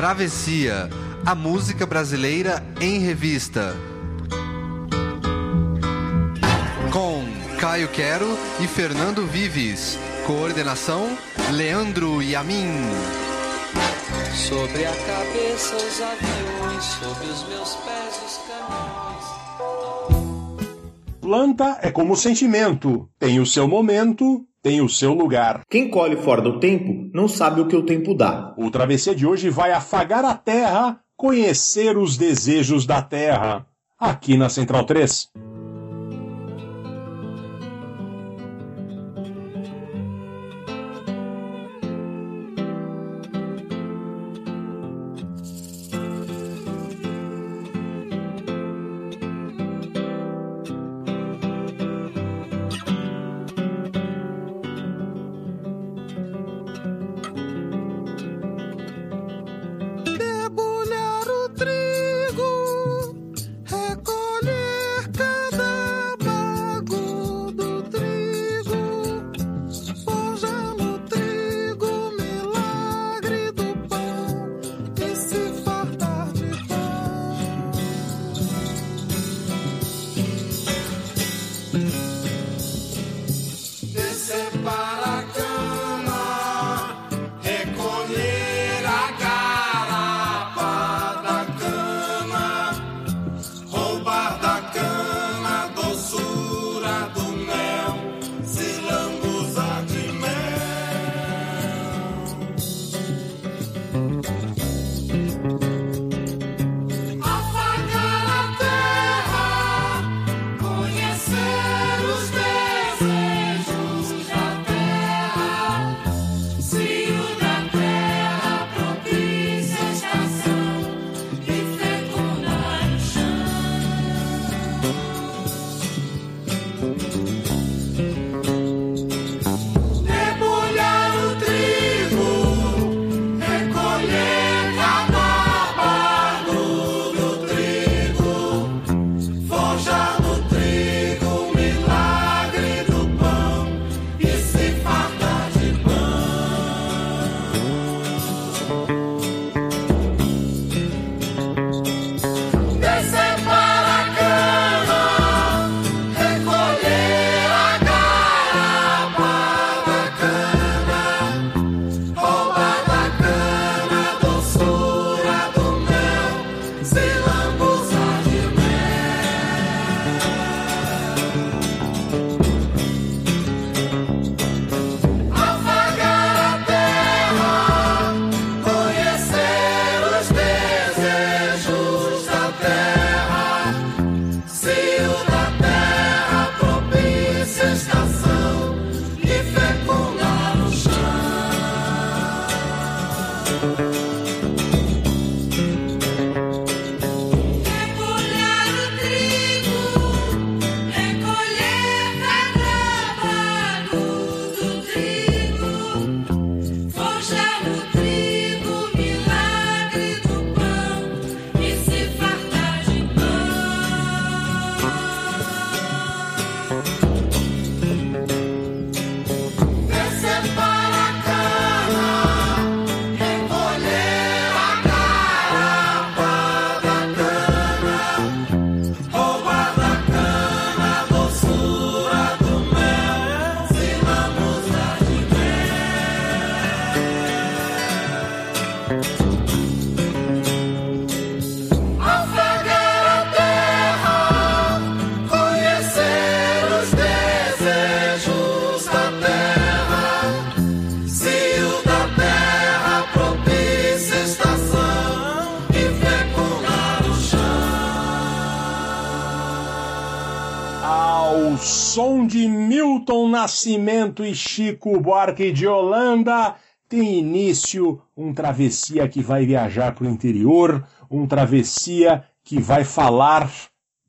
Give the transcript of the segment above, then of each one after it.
Travessia, a música brasileira em revista. Com Caio Quero e Fernando Vives. Coordenação: Leandro Yamin. Sobre a cabeça os aviões, sobre os meus pés os caminhões. Planta é como sentimento, tem o seu momento, tem o seu lugar. Quem colhe fora do tempo não sabe o que o tempo dá. O Travessia de hoje vai afagar a terra, conhecer os desejos da terra. Aqui na Central 3. Som de Milton Nascimento e Chico Buarque de Holanda, tem início um travessia que vai viajar para o interior, um travessia que vai falar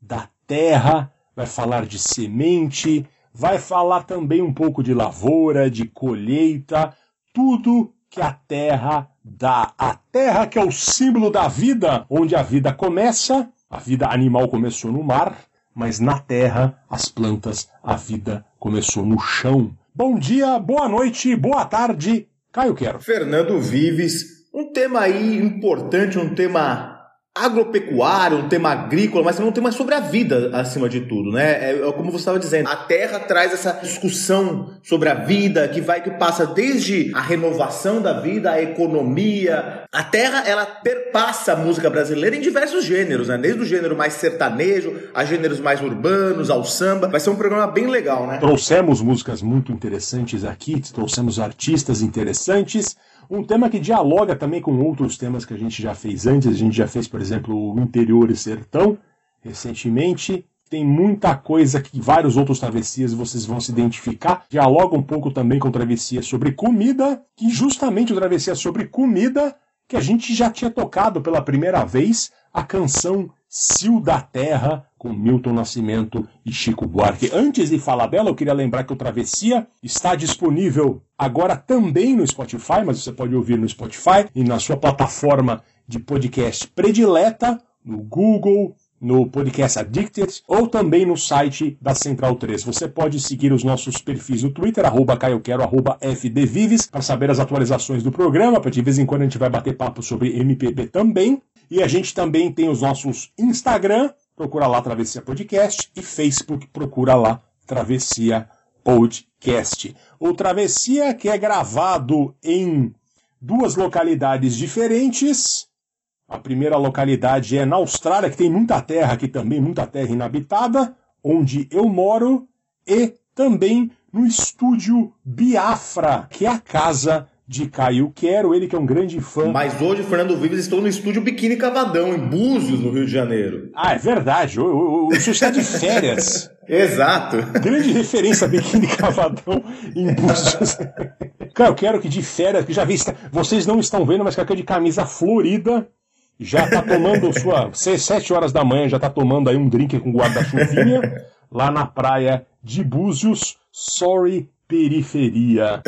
da terra, vai falar de semente, vai falar também um pouco de lavoura, de colheita, tudo que a terra dá. A terra que é o símbolo da vida, onde a vida começa, a vida animal começou no mar, mas na terra, as plantas, a vida começou no chão. Bom dia, boa noite, boa tarde, Caio Quero. Fernando Vives, Um tema aí importante, um tema agropecuário, um tema agrícola, mas também um tema sobre a vida acima de tudo, né? É, é como você estava dizendo, a terra traz essa discussão sobre a vida que vai que passa desde a renovação da vida, a economia. A terra ela perpassa a música brasileira em diversos gêneros, né? Desde o gênero mais sertanejo a gêneros mais urbanos, ao samba. Vai ser um programa bem legal, né? Trouxemos músicas muito interessantes aqui, trouxemos artistas interessantes. Um tema que dialoga também com outros temas que a gente já fez antes. A gente já fez, por exemplo, o interior e sertão recentemente. Tem muita coisa que vários outros travessias vocês vão se identificar. Dialoga um pouco também com travessia sobre comida, que justamente o travessia sobre comida que a gente já tinha tocado pela primeira vez a canção Sil da Terra, com Milton Nascimento e Chico Buarque. Antes de falar dela, eu queria lembrar que o Travessia está disponível agora também no Spotify, mas você pode ouvir no Spotify e na sua plataforma de podcast predileta, no Google, no Podcast Addicted ou também no site da Central 3. Você pode seguir os nossos perfis no Twitter, arroba caioquero, arroba fdvives, para saber as atualizações do programa, para de vez em quando a gente vai bater papo sobre MPB também. E a gente também tem os nossos Instagram, procura lá Travessia Podcast, e Facebook, procura lá Travessia Podcast. O Travessia que é gravado em duas localidades diferentes, a primeira localidade é na Austrália, que tem muita terra aqui também, muita terra inabitada, onde eu moro, e também no estúdio Biafra, que é a casa de Caio Quero, ele que é um grande fã. Mas hoje, Fernando Vives, estou no estúdio Biquíni Cavadão, em Búzios, no Rio de Janeiro. Ah, é verdade. O, o está de férias. Exato. Grande referência Biquíni Cavadão em Búzios. Caio Quero que de férias, que já vi, vocês não estão vendo, mas que é de camisa florida, já tá tomando sua. sete horas da manhã, já tá tomando aí um drink com guarda-chuvinha lá na praia de Búzios. Sorry, periferia.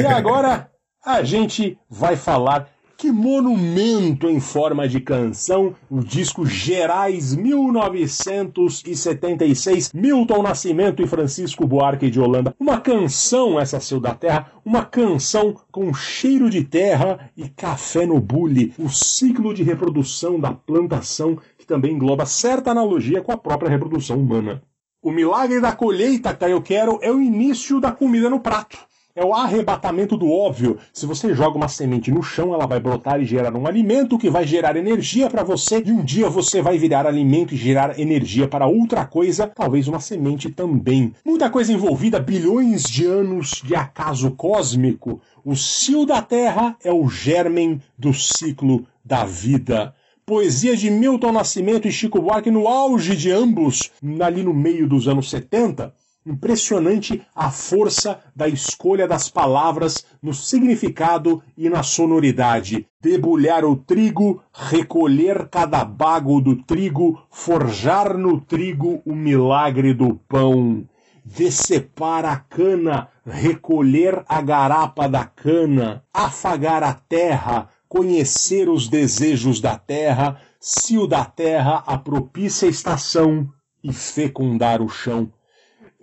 E agora a gente vai falar que monumento em forma de canção, o disco Gerais 1976, Milton Nascimento e Francisco Buarque de Holanda. Uma canção, essa seu da terra, uma canção com cheiro de terra e café no bule, o ciclo de reprodução da plantação que também engloba certa analogia com a própria reprodução humana. O milagre da colheita, que eu quero, é o início da comida no prato. É o arrebatamento do óbvio. Se você joga uma semente no chão, ela vai brotar e gerar um alimento que vai gerar energia para você e um dia você vai virar alimento e gerar energia para outra coisa, talvez uma semente também. Muita coisa envolvida, bilhões de anos de acaso cósmico. O cio da Terra é o germen do ciclo da vida poesia de Milton Nascimento e Chico Buarque no auge de ambos, ali no meio dos anos 70, Impressionante a força da escolha das palavras no significado e na sonoridade. Debulhar o trigo, recolher cada bago do trigo, forjar no trigo o milagre do pão. Decepar a cana, recolher a garapa da cana, afagar a terra, conhecer os desejos da terra, se o da terra a propícia estação e fecundar o chão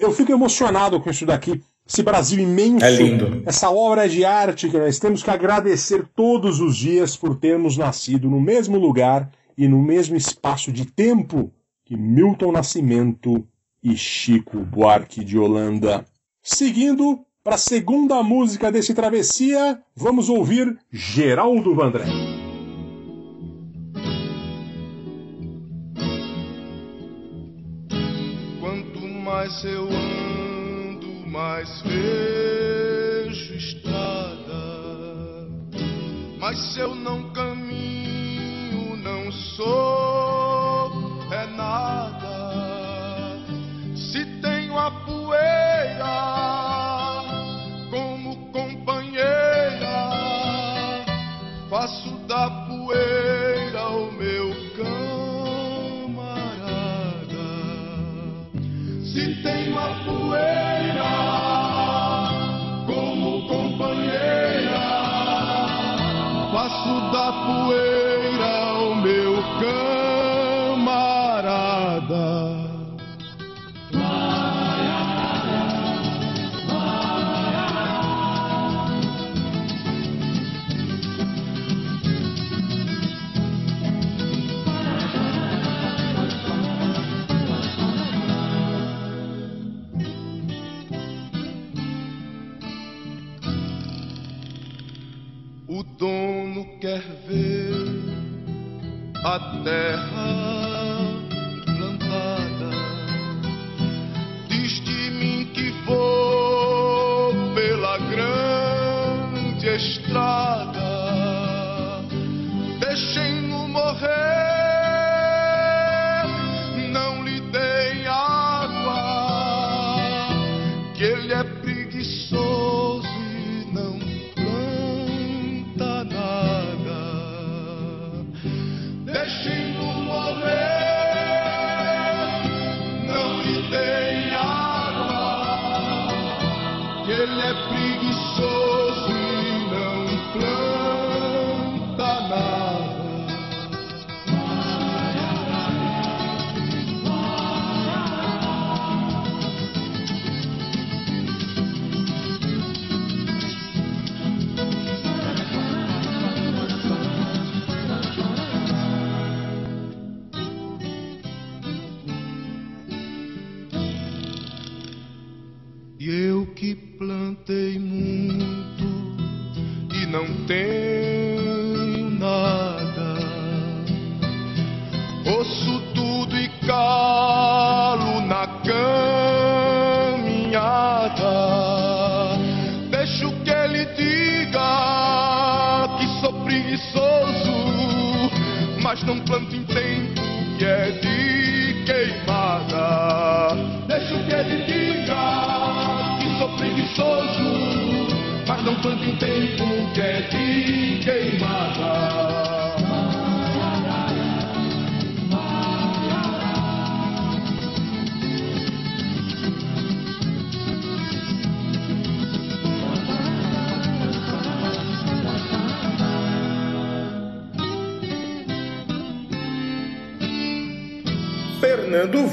eu fico emocionado com isso daqui. Esse Brasil imenso, é lindo. essa obra de arte que nós temos que agradecer todos os dias por termos nascido no mesmo lugar e no mesmo espaço de tempo que Milton Nascimento e Chico Buarque de Holanda. Seguindo para a segunda música desse travessia, vamos ouvir Geraldo Vandré. Mais eu ando, mais vejo estrada. Mas se eu não caminho, não sou a terra plantada. Diz de mim que vou pela grande estrada. Deixem-no morrer, não lhe deem água, que ele é preguiçoso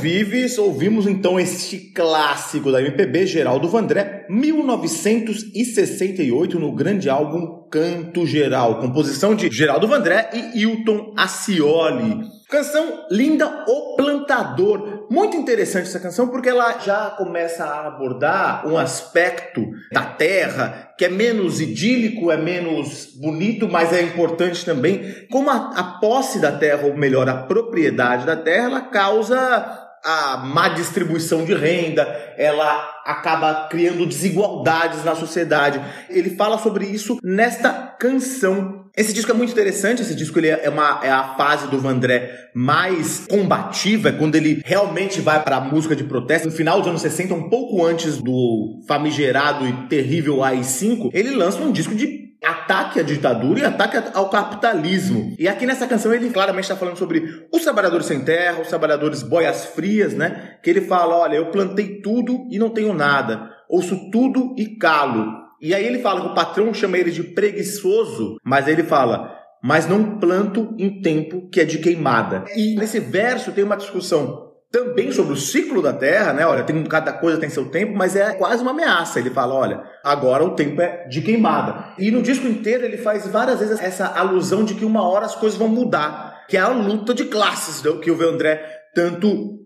Vives, ouvimos então este clássico da MPB, Geraldo Vandré, 1968, no grande álbum Canto Geral, composição de Geraldo Vandré e Hilton Ascioli. Canção linda, O Plantador. Muito interessante essa canção porque ela já começa a abordar um aspecto da terra que é menos idílico, é menos bonito, mas é importante também. Como a, a posse da terra, ou melhor, a propriedade da terra, ela causa a má distribuição de renda, ela acaba criando desigualdades na sociedade. Ele fala sobre isso nesta canção. Esse disco é muito interessante, esse disco ele é, uma, é a fase do Vandré mais combativa, é quando ele realmente vai para a música de protesto. No final dos anos 60, um pouco antes do famigerado e terrível AI-5, ele lança um disco de ataque à ditadura e ataque ao capitalismo. E aqui nessa canção ele claramente está falando sobre os trabalhadores sem terra, os trabalhadores boias frias, né? Que ele fala, olha, eu plantei tudo e não tenho nada. Ouço tudo e calo. E aí ele fala que o patrão chama ele de preguiçoso, mas ele fala, mas não planto em tempo que é de queimada. E nesse verso tem uma discussão também sobre o ciclo da Terra, né? Olha, tem, cada coisa tem seu tempo, mas é quase uma ameaça. Ele fala, olha, agora o tempo é de queimada. E no disco inteiro ele faz várias vezes essa alusão de que uma hora as coisas vão mudar, que é a luta de classes que o André tanto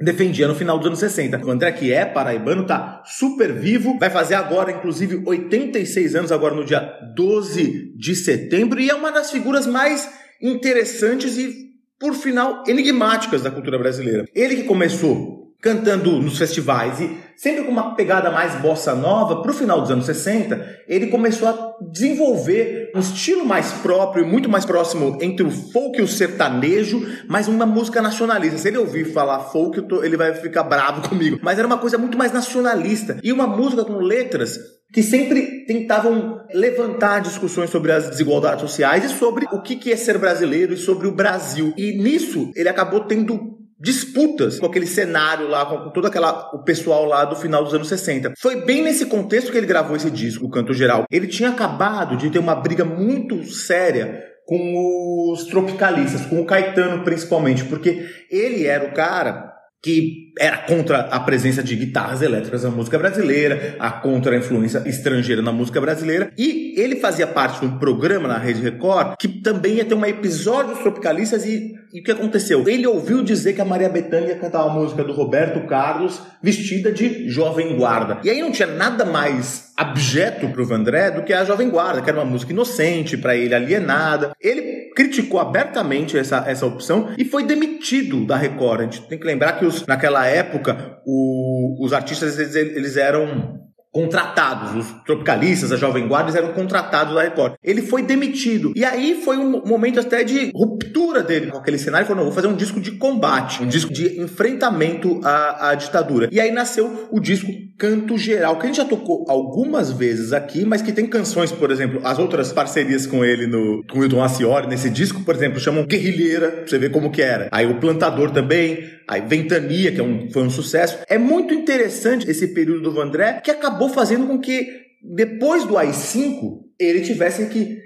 defendia no final dos anos 60. O André, que é paraibano, tá super vivo, vai fazer agora, inclusive, 86 anos, agora no dia 12 de setembro, e é uma das figuras mais interessantes e por final, enigmáticas da cultura brasileira. Ele que começou cantando nos festivais e sempre com uma pegada mais bossa nova, pro final dos anos 60, ele começou a desenvolver um estilo mais próprio e muito mais próximo entre o folk e o sertanejo, mas uma música nacionalista. Se ele ouvir falar folk, ele vai ficar bravo comigo. Mas era uma coisa muito mais nacionalista e uma música com letras que sempre tentavam levantar discussões sobre as desigualdades sociais e sobre o que é ser brasileiro e sobre o Brasil. E nisso ele acabou tendo disputas com aquele cenário lá, com todo aquela, o pessoal lá do final dos anos 60. Foi bem nesse contexto que ele gravou esse disco, o Canto Geral. Ele tinha acabado de ter uma briga muito séria com os tropicalistas, com o Caetano principalmente, porque ele era o cara que era contra a presença de guitarras elétricas na música brasileira, a contra a influência estrangeira na música brasileira, e ele fazia parte de um programa na Rede Record que também ia ter um episódio dos Tropicalistas e, e o que aconteceu? Ele ouviu dizer que a Maria Bethânia ia cantar uma música do Roberto Carlos vestida de jovem guarda. E aí não tinha nada mais abjeto pro Vandré do que a Jovem Guarda, que era uma música inocente para ele, alienada. Ele criticou abertamente essa, essa opção e foi demitido da Record. A gente tem que lembrar que os, naquela época o, os artistas eles, eles eram contratados, os tropicalistas, a Jovem Guarda, eles eram contratados da Record. Ele foi demitido. E aí foi um momento até de ruptura dele com aquele cenário. Ele falou: não, vou fazer um disco de combate, um disco de enfrentamento à, à ditadura. E aí nasceu o disco Canto Geral, que a gente já tocou algumas vezes aqui, mas que tem canções, por exemplo, as outras parcerias com ele no com Hilton Aciori, nesse disco, por exemplo, chamam Guerrilheira, pra você ver como que era. Aí o Plantador também, aí Ventania, que é um, foi um sucesso. É muito interessante esse período do Vandré, que acabou fazendo com que depois do AI-5 ele tivesse que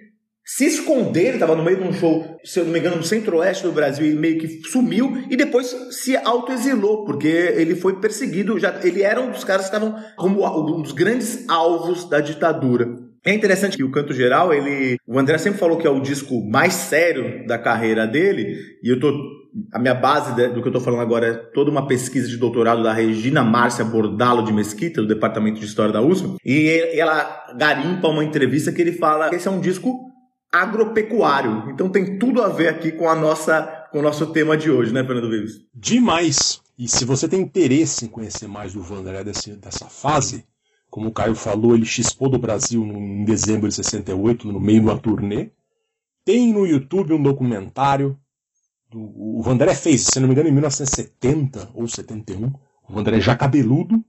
se esconder, ele estava no meio de um show, se eu não me engano, no centro-oeste do Brasil, e meio que sumiu e depois se autoexilou, porque ele foi perseguido, já, ele era um dos caras que estavam como um dos grandes alvos da ditadura. É interessante que o Canto Geral, ele, o André sempre falou que é o disco mais sério da carreira dele, e eu tô a minha base do que eu estou falando agora é toda uma pesquisa de doutorado da Regina Márcia Bordalo de Mesquita, do Departamento de História da USP, e ela garimpa uma entrevista que ele fala que esse é um disco agropecuário. Então tem tudo a ver aqui com a nossa com o nosso tema de hoje, né, Fernando Vives? Demais! E se você tem interesse em conhecer mais do Vanderlei dessa, dessa fase, como o Caio falou, ele chispou do Brasil em dezembro de 68, no meio de uma turnê. Tem no YouTube um documentário. Do, o Vanderlei fez, se não me engano, em 1970 ou 71. O Vanderlei já cabeludo.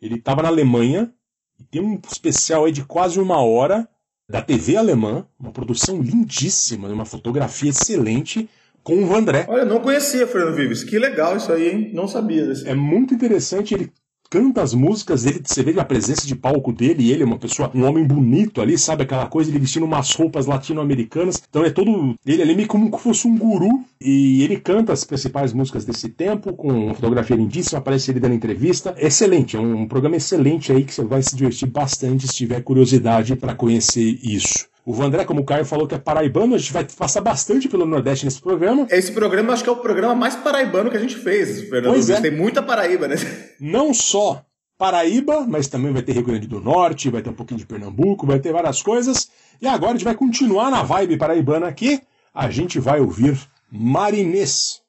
Ele estava na Alemanha. E tem um especial aí de quase uma hora da TV alemã, uma produção lindíssima, uma fotografia excelente, com o Vandré. Olha, não conhecia Fernando Vives. Que legal isso aí, hein? Não sabia desse. É muito interessante, ele canta as músicas dele, você vê a presença de palco dele, e ele é uma pessoa, um homem bonito ali, sabe? Aquela coisa, ele vestindo umas roupas latino-americanas. Então é todo. Ele ali meio como se fosse um guru. E ele canta as principais músicas desse tempo, com uma fotografia lindíssima, aparece ele dando entrevista. Excelente, é um programa excelente aí que você vai se divertir bastante se tiver curiosidade para conhecer isso. O Vandré, como o Caio falou que é paraibano, a gente vai passar bastante pelo Nordeste nesse programa. Esse programa acho que é o programa mais paraibano que a gente fez, Fernando. Pois é. Tem muita Paraíba, né? Não só Paraíba, mas também vai ter Rio Grande do Norte, vai ter um pouquinho de Pernambuco, vai ter várias coisas. E agora a gente vai continuar na vibe paraibana aqui. A gente vai ouvir Marinês.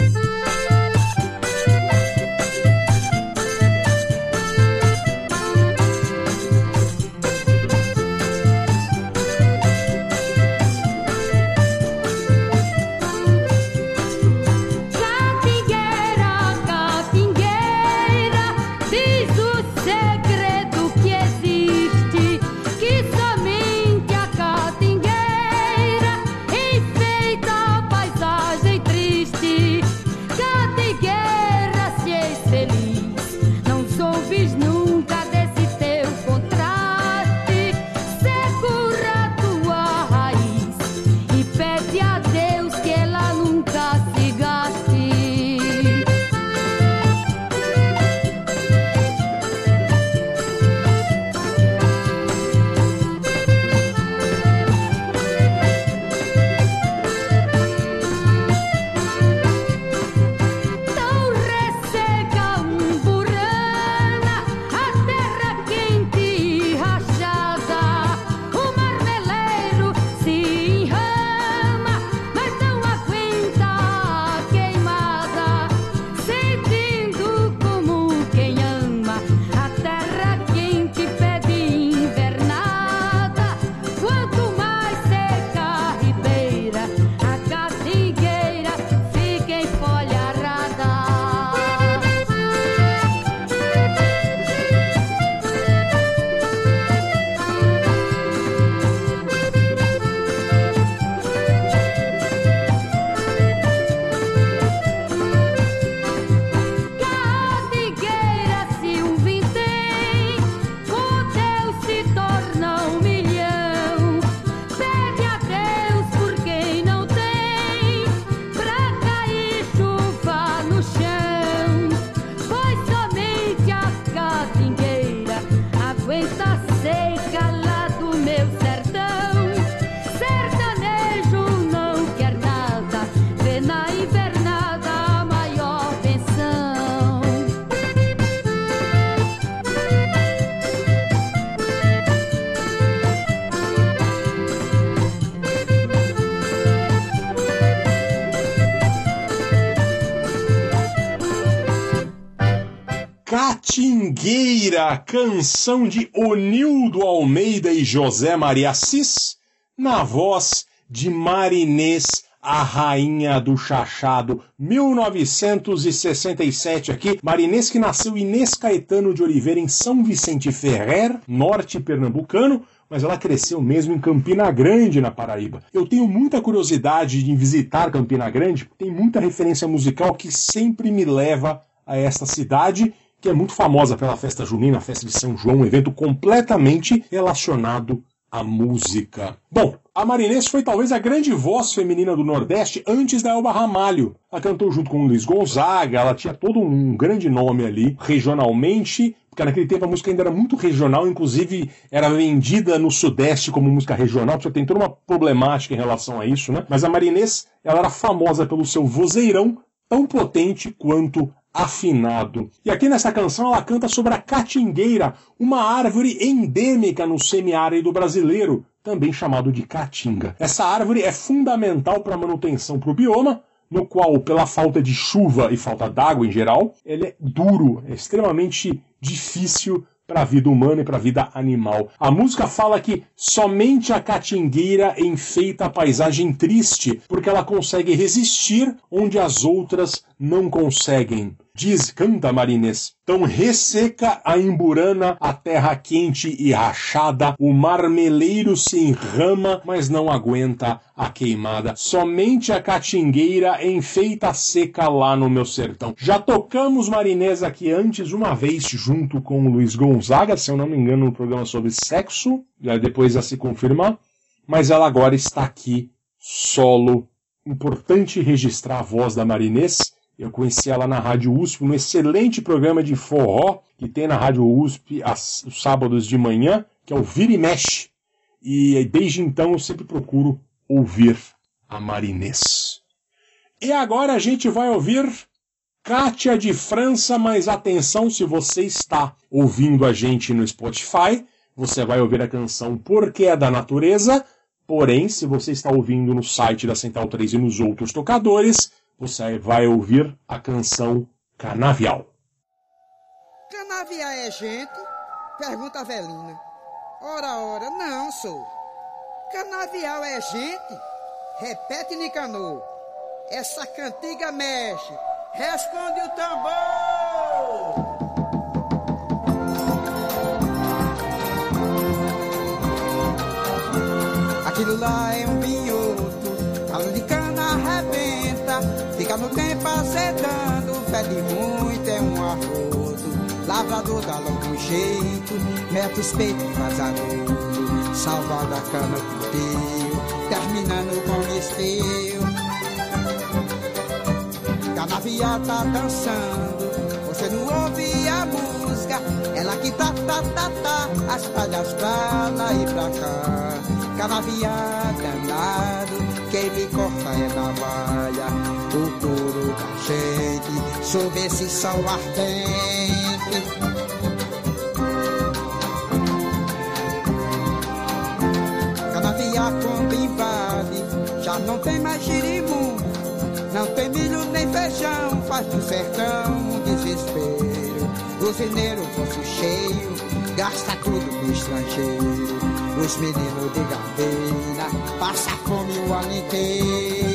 paisagem Catingueira, canção de Onildo Almeida e José Maria Assis, na voz de Marinês, a rainha do chachado, 1967 aqui. Marinês que nasceu Inês Caetano de Oliveira em São Vicente Ferrer, norte pernambucano, mas ela cresceu mesmo em Campina Grande, na Paraíba. Eu tenho muita curiosidade de visitar Campina Grande, tem muita referência musical que sempre me leva a esta cidade que é muito famosa pela festa junina, a festa de São João, um evento completamente relacionado à música. Bom, a Marinês foi talvez a grande voz feminina do Nordeste antes da Elba Ramalho. Ela cantou junto com o Luiz Gonzaga, ela tinha todo um grande nome ali, regionalmente, porque naquele tempo a música ainda era muito regional, inclusive era vendida no Sudeste como música regional, porque tem toda uma problemática em relação a isso, né? Mas a Marinês, ela era famosa pelo seu vozeirão, tão potente quanto afinado. E aqui nessa canção ela canta sobre a catingueira, uma árvore endêmica no semiárido brasileiro, também chamado de caatinga. Essa árvore é fundamental para a manutenção para o bioma, no qual, pela falta de chuva e falta d'água em geral, ele é duro, é extremamente difícil para a vida humana e para a vida animal. A música fala que somente a catingueira enfeita a paisagem triste, porque ela consegue resistir onde as outras não conseguem. Diz, canta Marinês, tão resseca a emburana, a terra quente e rachada, o marmeleiro se enrama, mas não aguenta a queimada. Somente a catingueira enfeita seca lá no meu sertão. Já tocamos Marinês aqui antes, uma vez, junto com o Luiz Gonzaga, se eu não me engano, no programa sobre sexo, depois a se confirmar, mas ela agora está aqui solo. Importante registrar a voz da Marinês eu conheci ela na Rádio USP, um excelente programa de forró que tem na Rádio USP aos sábados de manhã, que é o Vira e Mexe. E desde então eu sempre procuro ouvir a Marinês. E agora a gente vai ouvir Kátia de França, mas atenção se você está ouvindo a gente no Spotify, você vai ouvir a canção Porque é da Natureza, porém, se você está ouvindo no site da Central 3 e nos outros tocadores, você vai ouvir a canção Canavial. Canavial é gente? Pergunta a Velina. Ora, ora, não sou. Canavial é gente? Repete, Nicanor. Essa cantiga mexe. Responde o tambor! Aquilo lá é um vinhoto, no tempo azedando, fede muito, é um arroto. Lavrador dá logo um jeito, mete os peitos vazado, salvando a cana do teu, terminando com esteio. Canavial tá dançando, você não ouve a música, ela que tá, tá, tá, tá, as palhas pra lá e pra cá. Canavial danado, quem me corta é navalha, o couro da gente, sob esse sol ardente. Canavial quando invade, já não tem mais girimum, não tem milho nem feijão, faz do sertão um desespero. Os mineiros bolso cheio, gasta tudo no estrangeiro. Os meninos de Gavena passam fome o ano inteiro.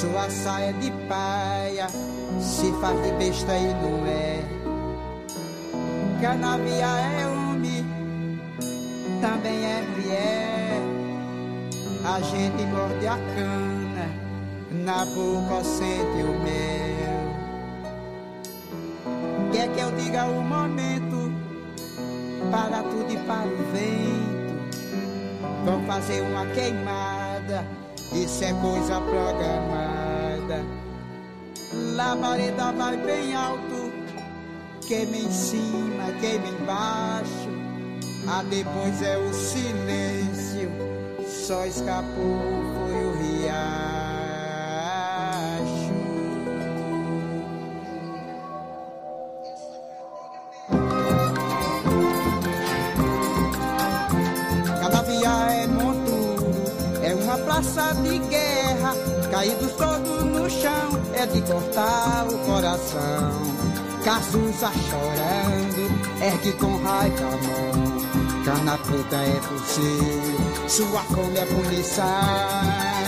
Sua saia de paia se faz de besta e não é. Canavial é homem, também é mulher. A gente morde a cana, na boca sente o mel. Quer que eu diga o momento, para tudo e para o vento. Vão fazer uma queimada, isso é coisa programada. Labareda vai bem alto, queima em cima, queima embaixo. Ah, depois é o silêncio, só escapou praça de guerra, caídos todos no chão, é de cortar o coração. Cazuza chorando, ergue com raiva a mão. Cana preta é possível, sua come é punição.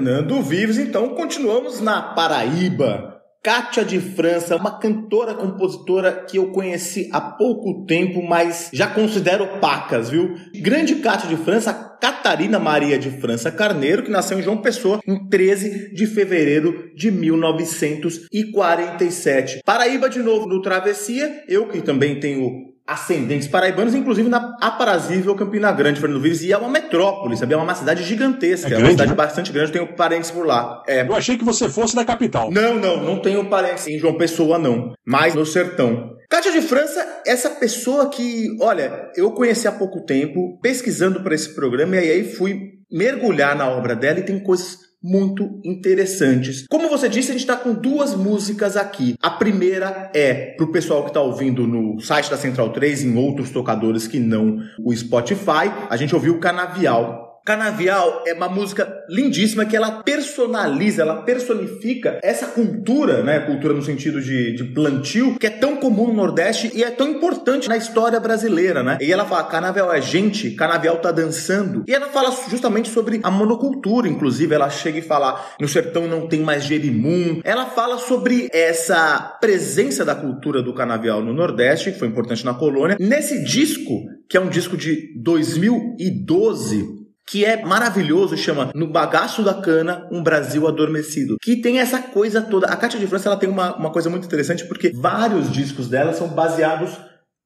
Fernando Vives, então continuamos na Paraíba. Kátia de França, uma cantora, compositora que eu conheci há pouco tempo, mas já considero pacas, viu? Grande Kátia de França, Catarina Maria de França Carneiro, que nasceu em João Pessoa em 13 de fevereiro de 1947. Paraíba de novo no Travessia, eu que também tenho ascendentes paraibanos, inclusive na aprazível Campina Grande, Fernando Vives, e é uma metrópole, sabe? É uma cidade gigantesca, é, grande, é uma cidade né? bastante grande, tenho parentes por lá. É. Eu achei que você fosse da capital. Não, não, não tenho parentes em João Pessoa, não, mas no sertão. Cátia de França, essa pessoa que, olha, eu conheci há pouco tempo, pesquisando para esse programa, e aí fui mergulhar na obra dela e tem coisas muito interessantes. Como você disse, a gente está com duas músicas aqui. A primeira é para o pessoal que está ouvindo no site da Central 3 em outros tocadores que não o Spotify. A gente ouviu Canavial Canavial é uma música lindíssima que ela personaliza, ela personifica essa cultura, né? Cultura no sentido de, de plantio, que é tão comum no Nordeste e é tão importante na história brasileira, né? E ela fala: Canavial é gente, Canavial tá dançando. E ela fala justamente sobre a monocultura, inclusive. Ela chega e fala: no sertão não tem mais jerimum. Ela fala sobre essa presença da cultura do canavial no Nordeste, que foi importante na colônia. Nesse disco, que é um disco de 2012, que é maravilhoso, chama No Bagaço da Cana, um Brasil Adormecido, que tem essa coisa toda. A Cátia de França ela tem uma, uma coisa muito interessante porque vários discos dela são baseados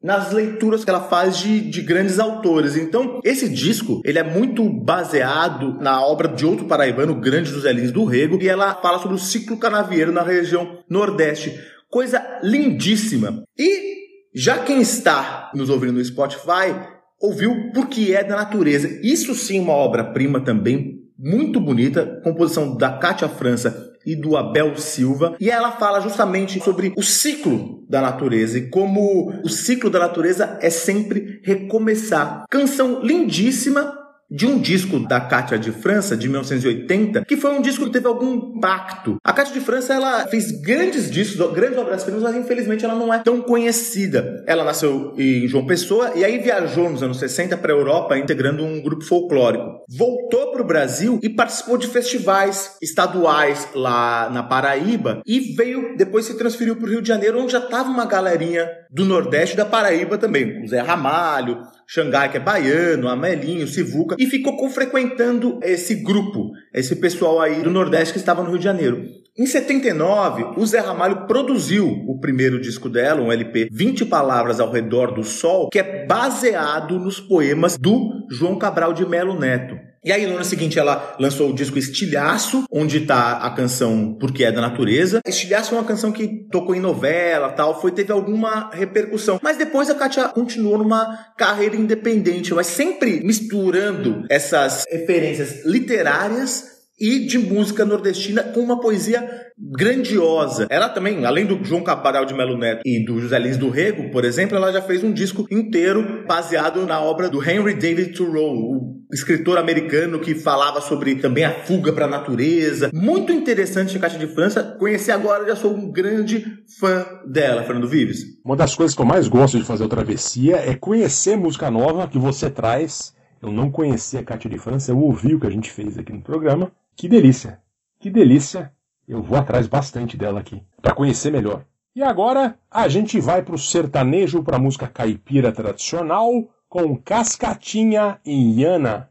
nas leituras que ela faz de, de grandes autores. Então, esse disco, ele é muito baseado na obra de outro paraibano, Grande José Lins do Rego, e ela fala sobre o ciclo canavieiro na região Nordeste. Coisa lindíssima. E já quem está nos ouvindo no Spotify ouviu Porque é da Natureza. Isso sim uma obra-prima também muito bonita, composição da Cátia França e do Abel Silva, e ela fala justamente sobre o ciclo da natureza e como o ciclo da natureza é sempre recomeçar. Canção lindíssima de um disco da Cátia de França, de 1980, que foi um disco que teve algum impacto. A Cátia de França, ela fez grandes discos, grandes obras-primas, mas infelizmente ela não é tão conhecida. Ela nasceu em João Pessoa e aí viajou nos anos 60 para a Europa, integrando um grupo folclórico. Voltou para o Brasil e participou de festivais estaduais lá na Paraíba e veio, depois se transferiu para o Rio de Janeiro, onde já estava uma galerinha do Nordeste da Paraíba também. O Zé Ramalho, Xangai, que é baiano, Amelinho, Sivuca, e ficou frequentando esse grupo, esse pessoal aí do Nordeste que estava no Rio de Janeiro. Em 79, o Zé Ramalho produziu o primeiro disco dela, um LP 20 Palavras ao Redor do Sol, que é baseado nos poemas do João Cabral de Melo Neto. E aí, no ano seguinte, ela lançou o disco Estilhaço, onde tá a canção Porque é da Natureza. Estilhaço é uma canção que tocou em novela tal, foi, teve alguma repercussão. Mas depois a Katia continuou numa carreira independente, mas sempre misturando essas referências literárias e de música nordestina com uma poesia grandiosa. Ela também, além do João Cabral de Melo Neto e do José Lins do Rego, por exemplo, ela já fez um disco inteiro baseado na obra do Henry David Thoreau, o escritor americano que falava sobre também a fuga para a natureza. Muito interessante a Caixa de França. Conheci agora, já sou um grande fã dela, Fernando Vives. Uma das coisas que eu mais gosto de fazer o Travessia é conhecer música nova que você traz. Eu não conhecia a Cátia de França, eu ouvi o que a gente fez aqui no programa que delícia! Que delícia! Eu vou atrás bastante dela aqui, para conhecer melhor. E agora a gente vai para o sertanejo, para música caipira tradicional, com Cascatinha e Iana.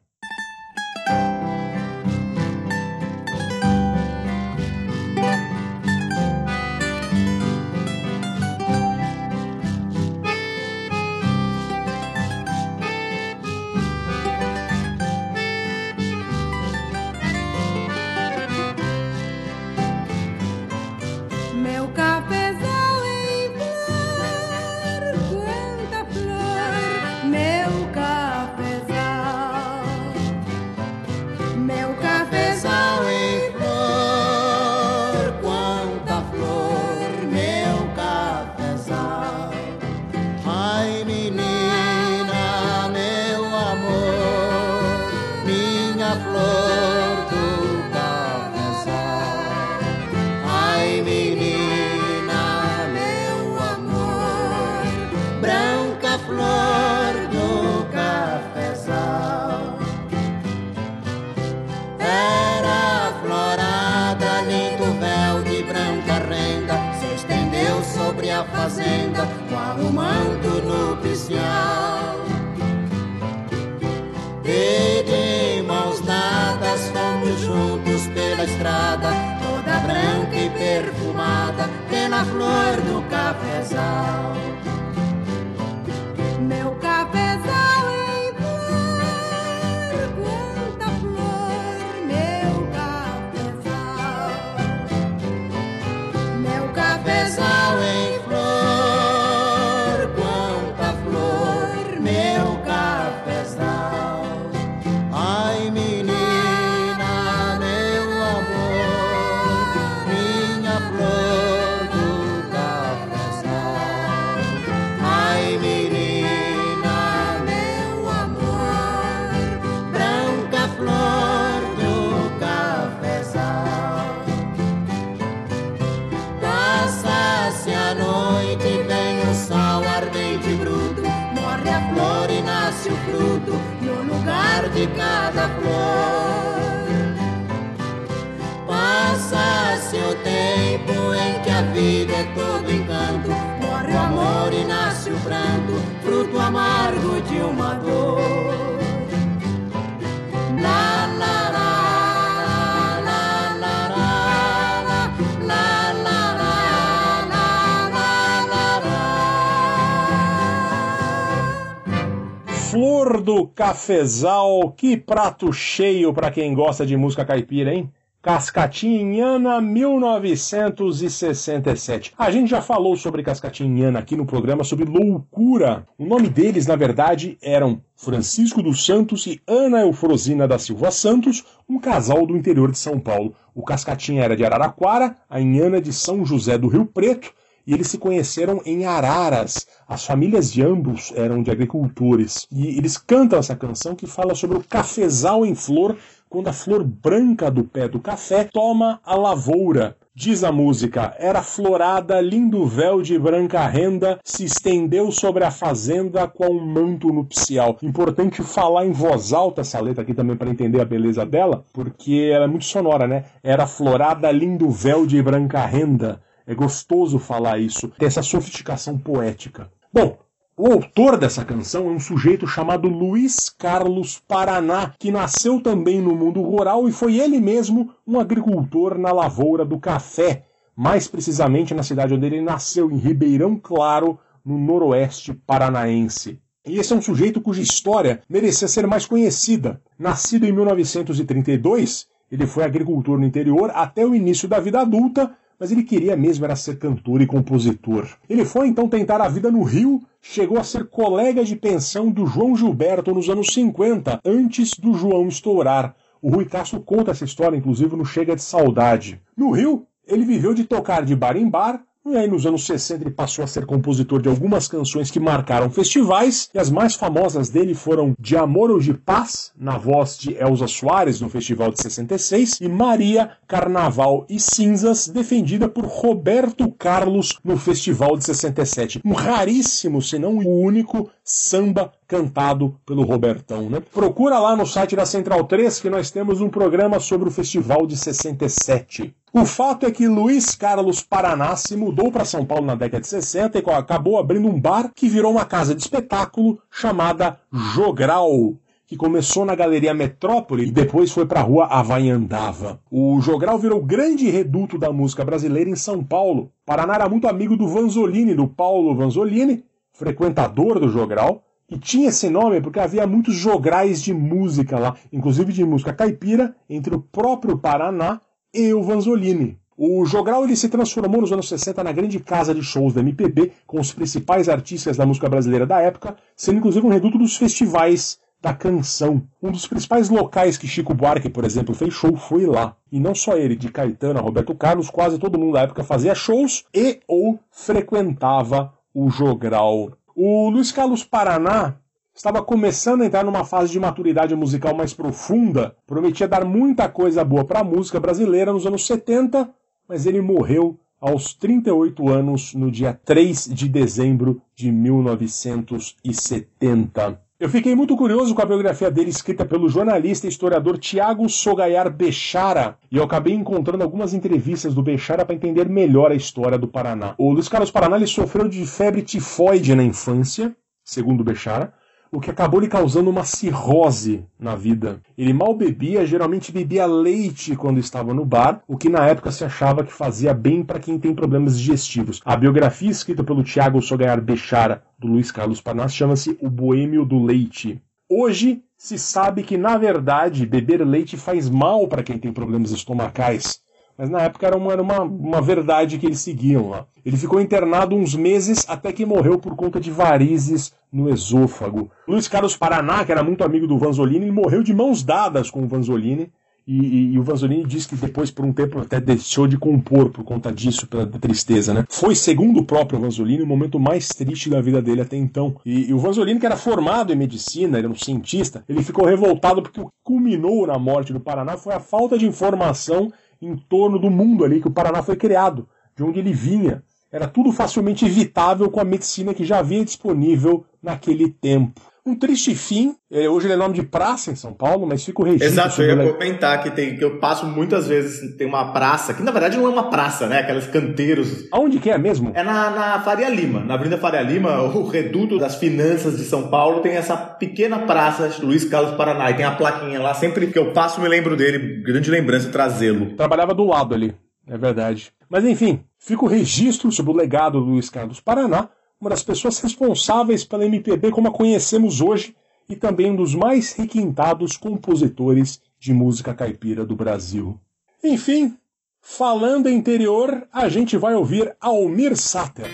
Do Cafezal, que prato cheio para quem gosta de música caipira, hein? Cascatinhana 1967. A gente já falou sobre Cascatinhana aqui no programa sobre loucura. O nome deles, na verdade, eram Francisco dos Santos e Ana Eufrosina da Silva Santos, um casal do interior de São Paulo. O Cascatinha era de Araraquara, a Inhana de São José do Rio Preto, e eles se conheceram em Araras. As famílias de ambos eram de agricultores. E eles cantam essa canção que fala sobre o cafezal em flor, quando a flor branca do pé do café toma a lavoura. Diz a música, era florada, lindo véu de branca renda, se estendeu sobre a fazenda com um manto nupcial. Importante falar em voz alta essa letra aqui também para entender a beleza dela, porque ela é muito sonora, né? Era florada, lindo véu de branca renda. É gostoso falar isso, ter essa sofisticação poética. Bom, o autor dessa canção é um sujeito chamado Luiz Carlos Paraná, que nasceu também no mundo rural e foi ele mesmo um agricultor na lavoura do café, mais precisamente na cidade onde ele nasceu, em Ribeirão Claro, no noroeste paranaense. E esse é um sujeito cuja história merecia ser mais conhecida. Nascido em 1932, ele foi agricultor no interior até o início da vida adulta mas ele queria mesmo era ser cantor e compositor. Ele foi então tentar a vida no Rio, chegou a ser colega de pensão do João Gilberto nos anos 50, antes do João estourar. O Rui Castro conta essa história, inclusive, no Chega de Saudade. No Rio, ele viveu de tocar de bar em bar, e aí, nos anos 60, ele passou a ser compositor de algumas canções que marcaram festivais, e as mais famosas dele foram De Amor ou de Paz, na voz de Elza Soares, no Festival de 66, e Maria, Carnaval e Cinzas, defendida por Roberto Carlos no Festival de 67. Um raríssimo, se não o único, samba cantado pelo Robertão. Né? Procura lá no site da Central 3 que nós temos um programa sobre o Festival de 67. O fato é que Luiz Carlos Paraná se mudou para São Paulo na década de 60 e acabou abrindo um bar que virou uma casa de espetáculo chamada Jogral, que começou na Galeria Metrópole e depois foi para a rua Havaiandava. O Jogral virou grande reduto da música brasileira em São Paulo. Paraná era muito amigo do Vanzolini, do Paulo Vanzolini, frequentador do Jogral, e tinha esse nome porque havia muitos jograis de música lá, inclusive de música caipira, entre o próprio Paraná e o Vanzolini. O Jogral ele se transformou nos anos 60 na grande casa de shows da MPB, com os principais artistas da música brasileira da época, sendo inclusive um reduto dos festivais da canção. Um dos principais locais que Chico Buarque, por exemplo, fez show foi lá. E não só ele, de Caetano a Roberto Carlos, quase todo mundo da época fazia shows e ou frequentava o Jogral. O Luiz Carlos Paraná estava começando a entrar numa fase de maturidade musical mais profunda, prometia dar muita coisa boa para a música brasileira nos anos 70, mas ele morreu aos 38 anos no dia 3 de dezembro de 1970. Eu fiquei muito curioso com a biografia dele escrita pelo jornalista e historiador Tiago Sogaiar Bechara, e eu acabei encontrando algumas entrevistas do Bechara para entender melhor a história do Paraná. O Luiz Carlos Paraná ele sofreu de febre tifoide na infância, segundo Bechara, o que acabou lhe causando uma cirrose na vida. Ele mal bebia, geralmente bebia leite quando estava no bar, o que na época se achava que fazia bem para quem tem problemas digestivos. A biografia escrita pelo Tiago Sogaiar Bechara, do Luiz Carlos Parnas, chama-se O Boêmio do Leite. Hoje se sabe que, na verdade, beber leite faz mal para quem tem problemas estomacais. Mas na época era uma, era uma, uma verdade que eles seguiam lá. Ele ficou internado uns meses até que morreu por conta de varizes no esôfago. Luiz Carlos Paraná, que era muito amigo do Vanzolini, morreu de mãos dadas com o Vanzolini. E, e, e, o Vanzolini diz que depois, por um tempo, até deixou de compor por conta disso, pela tristeza, né? Foi, segundo o próprio Vanzolini, o momento mais triste da vida dele até então. E, e o Vanzolini, que era formado em medicina, era um cientista, ele ficou revoltado porque o que culminou na morte do Paraná foi a falta de informação em torno do mundo ali que o Paraná foi criado, de onde ele vinha. Era tudo facilmente evitável com a medicina que já havia disponível naquele tempo. Um triste fim. É, hoje ele é nome de praça em São Paulo, mas fica o registro. Exato, eu ia comentar que, tem, que eu passo muitas vezes, tem uma praça, que na verdade não é uma praça, né? Aqueles canteiros. Aonde que é mesmo? É na, na Faria Lima. Na Avenida Faria Lima, o reduto das finanças de São Paulo tem essa pequena praça Luiz Carlos Paraná. E tem a plaquinha lá. Sempre que eu passo, me lembro dele. Grande lembrança trazê-lo. Trabalhava do lado ali, é verdade. Mas enfim, fica o registro sobre o legado do Luiz Carlos Paraná uma das pessoas responsáveis pela MPB como a conhecemos hoje e também um dos mais requintados compositores de música caipira do Brasil. Enfim, falando interior, a gente vai ouvir Almir Sater.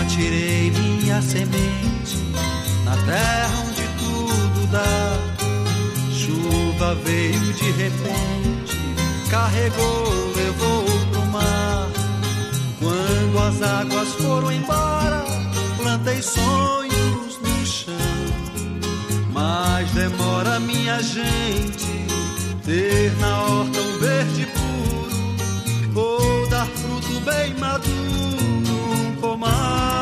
Atirei minha semente terra onde tudo dá. Chuva veio de repente, carregou, levou pro mar. Quando as águas foram embora, plantei sonhos no chão. Mas demora, minha gente, ter na horta um verde puro, ou dar fruto bem maduro, um pomar.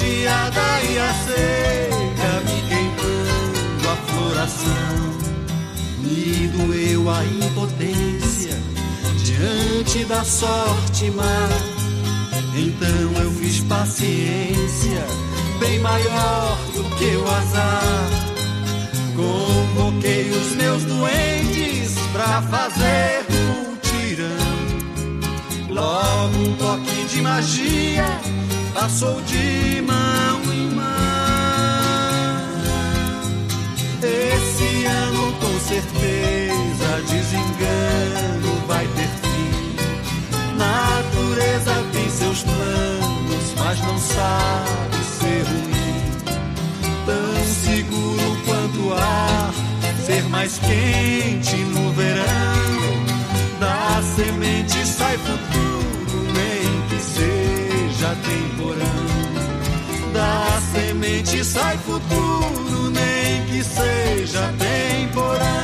Geada e a seca me queimando a floração. Me doeu a impotência diante da sorte má. Então eu fiz paciência, bem maior do que o azar. Convoquei os meus doentes pra fazer um tirão. Logo um toque de magia passou de mão em mão. Esse ano com certeza desengano vai ter fim. Natureza tem seus planos, mas não sabe ser ruim. Tão seguro quanto o ar, ser mais quente futuro, nem que seja temporão.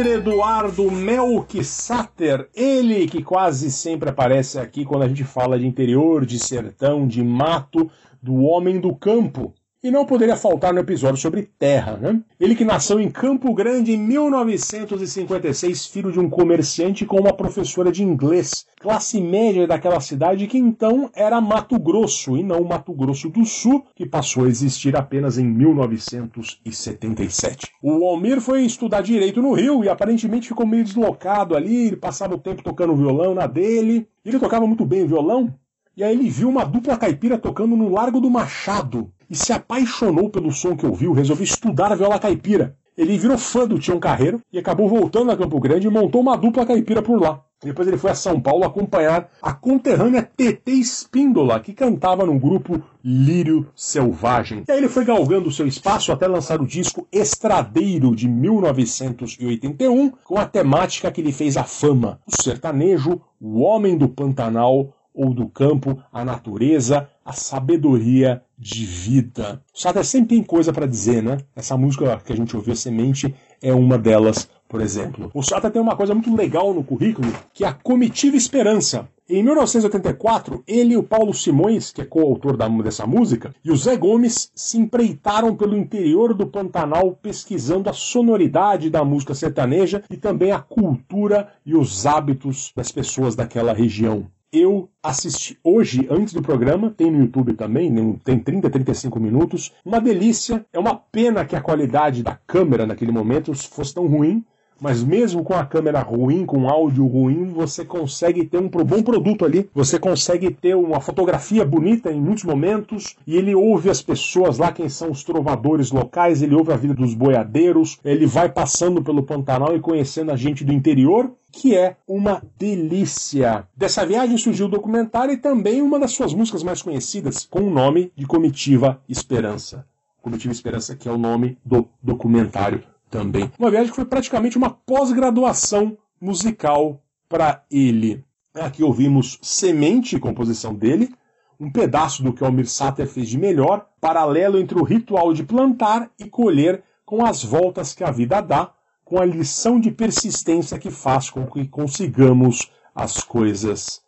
Almir Eduardo Melk Sater, ele que quase sempre aparece aqui quando a gente fala de interior, de sertão, de mato, do homem do campo. E não poderia faltar no episódio sobre terra, né? Ele que nasceu em Campo Grande em 1956, filho de um comerciante com uma professora de inglês, classe média daquela cidade que então era Mato Grosso e não Mato Grosso do Sul, que passou a existir apenas em 1977. O Almir foi estudar direito no Rio e aparentemente ficou meio deslocado ali, ele passava o tempo tocando violão na dele. Ele tocava muito bem violão, e aí ele viu uma dupla caipira tocando no Largo do Machado e se apaixonou pelo som que ouviu, resolveu estudar a viola caipira. Ele virou fã do Tião Carreiro e acabou voltando a Campo Grande e montou uma dupla caipira por lá. Depois ele foi a São Paulo acompanhar a conterrânea TT Espíndola, que cantava no grupo Lírio Selvagem. E aí ele foi galgando seu espaço até lançar o disco Estradeiro de 1981, com a temática que lhe fez a fama: o sertanejo, o homem do Pantanal ou do campo, a natureza, a sabedoria de vida. O Sata sempre tem coisa para dizer, né? Essa música que a gente ouviu, Semente, é uma delas, por exemplo. O Sata tem uma coisa muito legal no currículo, que é a Comitiva Esperança. Em 1984, ele e o Paulo Simões, que é coautor dessa música, e o Zé Gomes se empreitaram pelo interior do Pantanal pesquisando a sonoridade da música sertaneja e também a cultura e os hábitos das pessoas daquela região eu assisti hoje, antes do programa, tem no YouTube também, tem 30, 35 minutos. Uma delícia. É uma pena que a qualidade da câmera naquele momento fosse tão ruim, mas mesmo com a câmera ruim, com áudio ruim, você consegue ter um bom produto ali. Você consegue ter uma fotografia bonita em muitos momentos e ele ouve as pessoas lá, quem são os trovadores locais, ele ouve a vida dos boiadeiros, ele vai passando pelo Pantanal e conhecendo a gente do interior que é uma delícia. Dessa viagem surgiu o documentário e também uma das suas músicas mais conhecidas, com o nome de Comitiva Esperança. Comitiva Esperança, que é o nome do documentário também. Uma viagem que foi praticamente uma pós-graduação musical para ele. Aqui ouvimos Semente, composição dele, um pedaço do que Almir Sater fez de melhor, paralelo entre o ritual de plantar e colher com as voltas que a vida dá, com a lição de persistência que faz com que consigamos as coisas.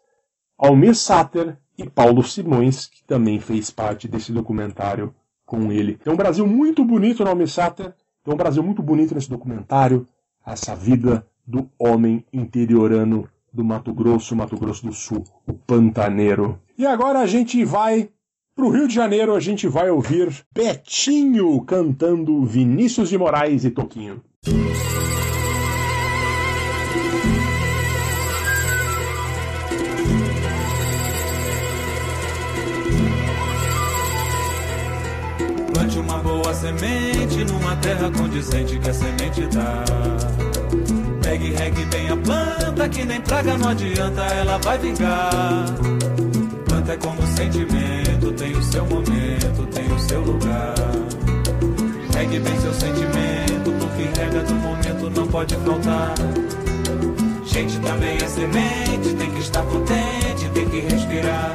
Almir Sater e Paulo Simões, que também fez parte desse documentário com ele. É um Brasil muito bonito no Almir Sater, tem um Brasil muito bonito nesse documentário, essa vida do homem interiorano do Mato Grosso, Mato Grosso do Sul, o pantaneiro. E agora a gente vai para o Rio de Janeiro, a gente vai ouvir Betinho cantando Vinícius de Moraes e Toquinho. Semente numa terra condizente que a semente dá. Pegue, regue bem a planta, que nem praga não adianta, ela vai vingar. Planta é como sentimento, tem o seu momento, tem o seu lugar. Regue bem seu sentimento, porque rega do momento não pode faltar. Gente também é semente, tem que estar contente, tem que respirar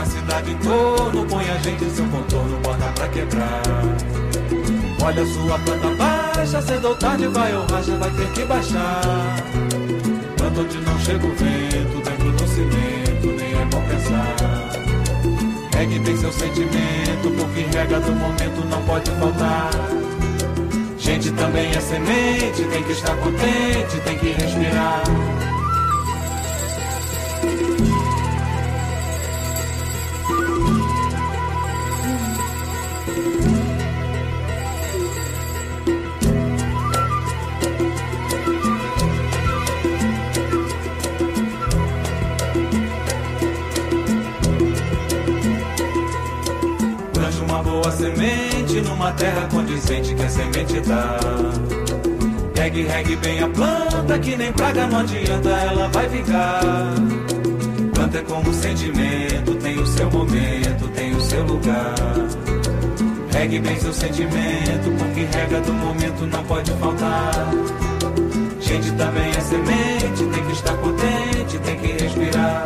uma cidade em torno, põe a gente em seu contorno, bota pra quebrar. Olha sua planta baixa, cedo ou tarde vai ou racha, vai ter que baixar. Planta onde não chega o vento, dentro do cimento, nem é bom pensar. Regue bem seu sentimento, porque rega do momento não pode faltar. Gente também é semente, tem que estar contente, tem que respirar. Condizente que a semente dá. Regue, regue bem a planta, que nem praga não adianta, ela vai vingar. Planta é como sentimento, tem o seu momento, tem o seu lugar. Regue bem seu sentimento, porque rega do momento não pode faltar. Gente também é semente, tem que estar contente, tem que respirar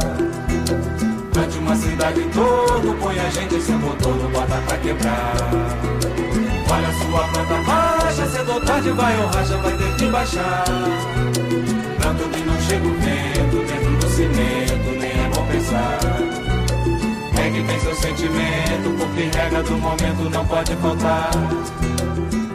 uma cidade torno, põe a gente sem motor, bota pra quebrar. Olha sua planta baixa, cedo ou tarde vai ou racha, vai ter que baixar. Tanto que não chega o vento dentro do cimento, nem é bom pensar. Pegue bem seu sentimento, porque regra do momento não pode faltar.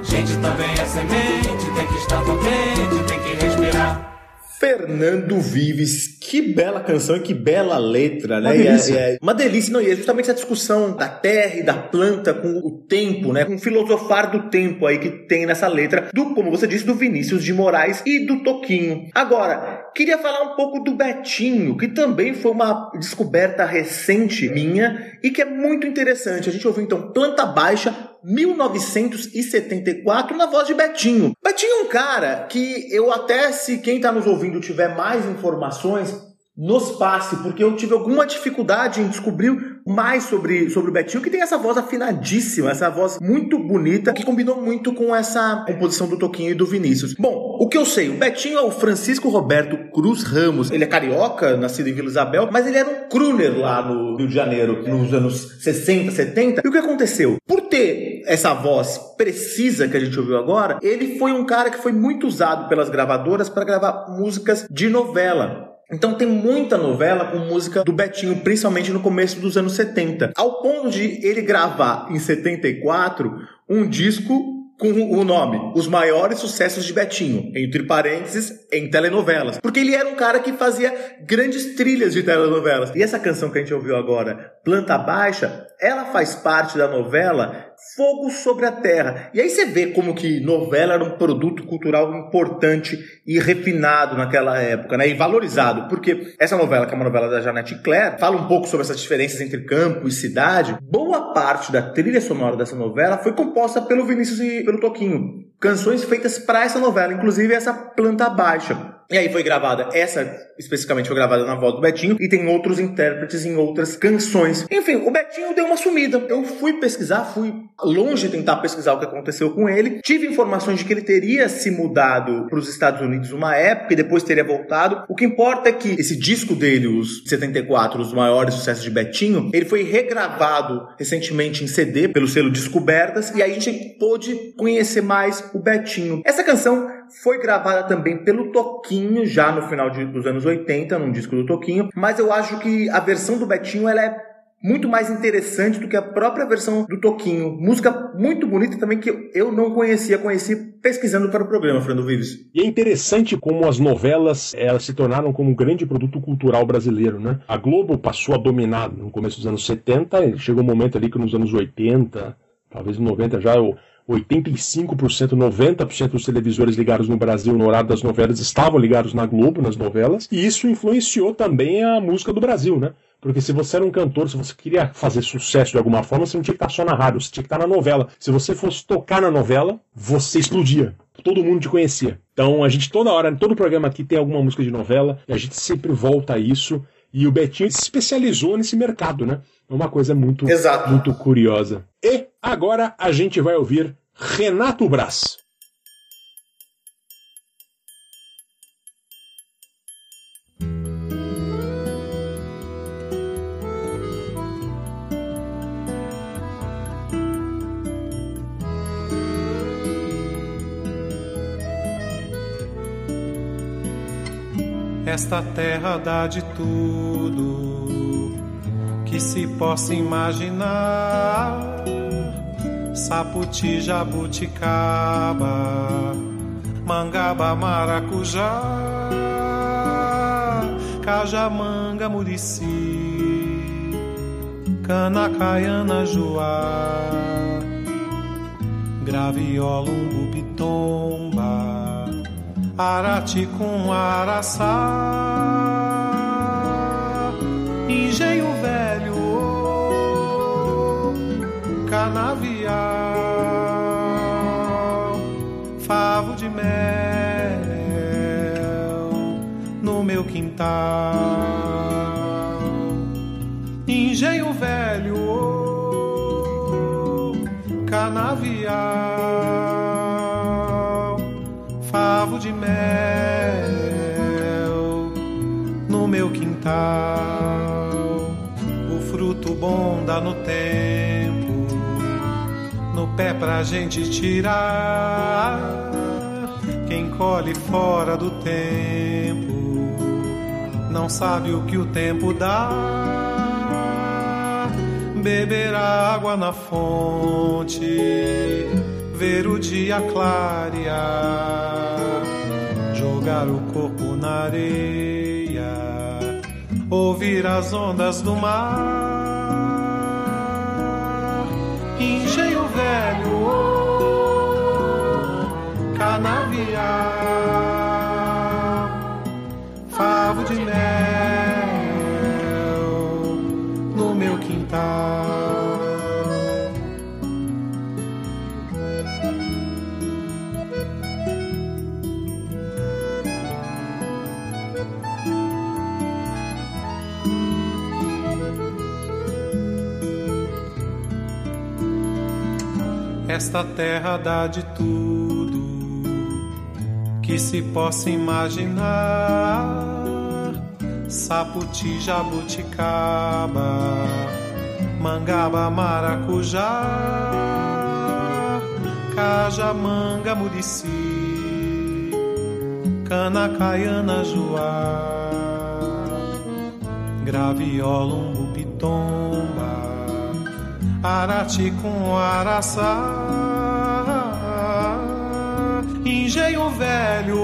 Gente também é semente, tem que estar contente, tem que respirar. Fernando Vives, que bela canção e que bela letra, né? Uma é- delícia. e é uma delícia, não, e é justamente essa discussão da terra e da planta com o tempo, né? Com o filosofar do tempo aí que tem nessa letra, do, como você disse, do Vinícius de Moraes e do Toquinho. Agora, queria falar um pouco do Betinho, que também foi uma descoberta recente minha e que é muito interessante. A gente ouviu então Planta Baixa, 1974, na voz de Betinho. Betinho é um cara que eu até, se quem tá nos ouvindo tiver mais informações, nos passe, porque eu tive alguma dificuldade em descobrir mais sobre, sobre o Betinho, que tem essa voz afinadíssima, essa voz muito bonita, que combinou muito com essa composição do Toquinho e do Vinícius. Bom, o que eu sei, o Betinho é o Francisco Roberto Cruz Ramos. Ele é carioca, nascido em Vila Isabel, mas ele era um crooner lá no Rio de Janeiro, nos anos 60, 70. E o que aconteceu? Por ter essa voz precisa que a gente ouviu agora, ele foi um cara que foi muito usado pelas gravadoras para gravar músicas de novela. Então tem muita novela com música do Betinho, principalmente no começo dos anos 70. Ao ponto de ele gravar em 74 um disco com o nome Os Maiores Sucessos de Betinho, entre parênteses, em telenovelas. Porque ele era um cara que fazia grandes trilhas de telenovelas. E essa canção que a gente ouviu agora, Planta Baixa, ela faz parte da novela Fogo sobre a Terra. E aí você vê como que novela era um produto cultural importante e refinado naquela época, né? E valorizado. Porque essa novela, que é uma novela da Janete Claire, fala um pouco sobre essas diferenças entre campo e cidade. Boa parte da trilha sonora dessa novela foi composta pelo Vinícius e pelo Toquinho. Canções feitas para essa novela, inclusive essa Planta Baixa. E aí foi gravada, essa especificamente foi gravada na voz do Betinho, e tem outros intérpretes em outras canções. Enfim, o Betinho deu uma sumida. Eu fui pesquisar, fui longe tentar pesquisar o que aconteceu com ele. Tive informações de que ele teria se mudado para os Estados Unidos uma época e depois teria voltado. O que importa é que esse disco dele, os 74, os maiores sucessos de Betinho, ele foi regravado recentemente em CD pelo selo Descobertas, e aí a gente pôde conhecer mais o Betinho. Essa canção foi gravada também pelo Toquinho, já no final de- dos anos 80, num disco do Toquinho, mas eu acho que a versão do Betinho ela é muito mais interessante do que a própria versão do Toquinho. Música muito bonita também que eu não conhecia, conheci pesquisando para o programa, Fernando Vives. E é interessante como as novelas elas se tornaram como um grande produto cultural brasileiro, né? A Globo passou a dominar no começo dos anos 70, e chegou um momento ali que nos anos 80, talvez 90 já, 85%, 90% dos televisores ligados no Brasil no horário das novelas estavam ligados na Globo, nas novelas, e isso influenciou também a música do Brasil, né? Porque se você era um cantor, se você queria fazer sucesso de alguma forma, você não tinha que estar só na rádio, você tinha que estar na novela. Se você fosse tocar na novela, você explodia. Todo mundo te conhecia. Então a gente toda hora, todo programa aqui tem alguma música de novela, e a gente sempre volta a isso. E o Betinho se especializou nesse mercado, né? É uma coisa muito, Exato. muito curiosa. E agora a gente vai ouvir Renato Braz. Esta terra dá de tudo que se possa imaginar. Saputi, jabuticaba, mangaba, maracujá, cajamanga, murici, cana, caiana, joá, graviola, umbu, pitomba, arati com araçá, engenho velho, canavial, favo de mel no meu quintal, engenho velho, canavial, favo de mel no meu quintal. O fruto bom dá no tempo, pé pra gente tirar. Quem colhe fora do tempo não sabe o que o tempo dá. beber água na fonte, ver o dia clarear, jogar o corpo na areia, ouvir as ondas do mar, Esta terra dá de tudo que se possa imaginar. Saputi, jabuticaba, mangaba, maracujá, caja, manga, murici, cana, caiana, joá, graviola, umbu, pitomba, arati com araçá, velho,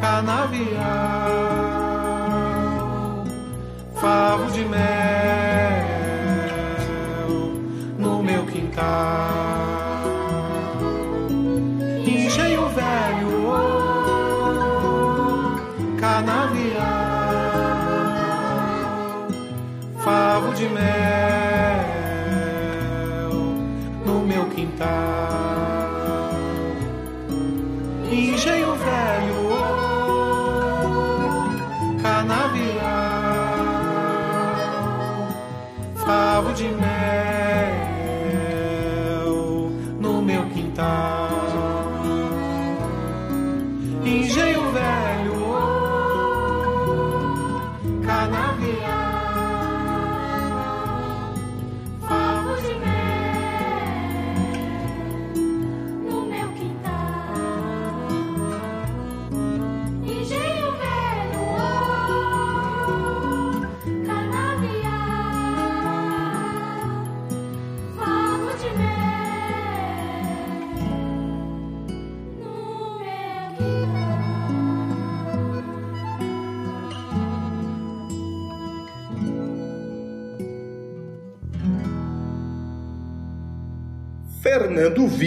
canavial, favo de mel no meu quintal, engenho velho, canavial, favo de mel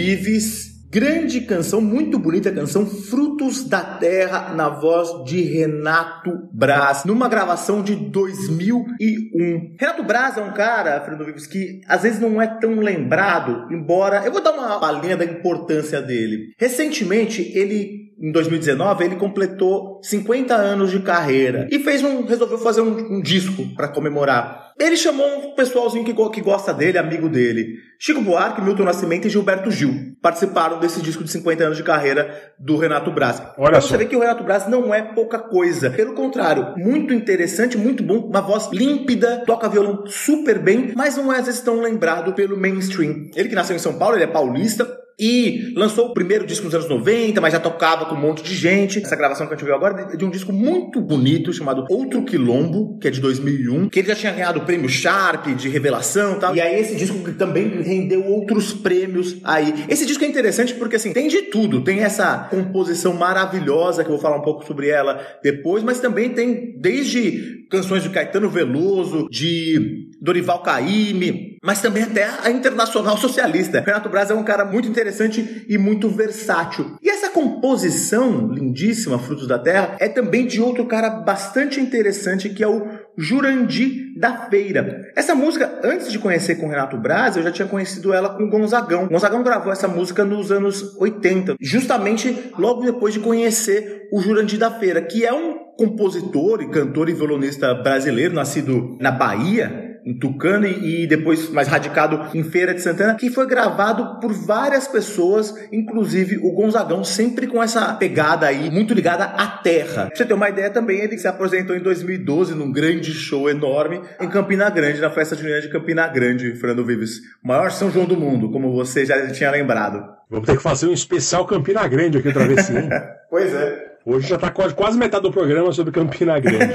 Vives, grande canção, muito bonita canção, Frutos da Terra, na voz de Renato Braz, numa gravação de 2001. Renato Braz é um cara, Fernando Vives, que às vezes não é tão lembrado, embora. Eu vou dar uma palhinha da importância dele. Recentemente, ele em 2019, ele completou 50 anos de carreira e fez um, resolveu fazer um, um disco para comemorar. Ele chamou um pessoalzinho que, que gosta dele, amigo dele. Chico Buarque, Milton Nascimento e Gilberto Gil participaram desse disco de 50 anos de carreira do Renato Braz. Olha só. Você vê que o Renato Braz não é pouca coisa. Pelo contrário, muito interessante, muito bom, uma voz límpida, toca violão super bem, mas não é às vezes tão lembrado pelo mainstream. Ele que nasceu em São Paulo, ele é paulista, e lançou o primeiro disco nos anos 90, mas já tocava com um monte de gente. Essa gravação que a gente ouviu agora é de um disco muito bonito chamado Outro Quilombo, que é de 2001, que ele já tinha ganhado o prêmio Sharp de revelação e tal. E aí esse disco também rendeu outros prêmios aí. Esse disco é interessante porque assim, tem de tudo. Tem essa composição maravilhosa que eu vou falar um pouco sobre ela depois, mas também tem desde canções de Caetano Veloso, de Dorival Caymmi, mas também até a Internacional Socialista. Renato Braz é um cara muito interessante e muito versátil. E essa composição lindíssima, Frutos da Terra, é também de outro cara bastante interessante que é o Jurandir da Feira. Essa música, antes de conhecer com o Renato Braz, eu já tinha conhecido ela com Gonzagão. Gonzagão gravou essa música nos anos 80, justamente logo depois de conhecer o Jurandir da Feira, que é um compositor e cantor e violonista brasileiro, nascido na Bahia, em Tucano e depois mais radicado em Feira de Santana, que foi gravado por várias pessoas, inclusive o Gonzagão, sempre com essa pegada aí muito ligada à terra. Pra você ter uma ideia também, ele se apresentou em 2012 num grande show enorme em Campina Grande, na festa junina de Campina Grande, Fernando Vives. O maior São João do mundo, como você já tinha lembrado. Vamos ter que fazer um especial Campina Grande aqui outra vez sim. Pois é. Hoje já está quase, quase metade do programa sobre Campina Grande.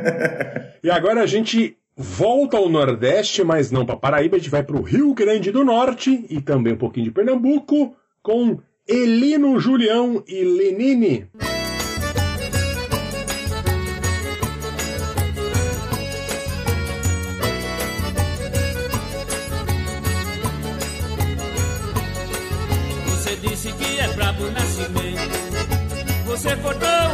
e agora a gente volta ao Nordeste, mas não para Paraíba, a gente vai para o Rio Grande do Norte e também um pouquinho de Pernambuco com Elino Julião e Lenine. Você disse que é brabo nascimento. Você cortou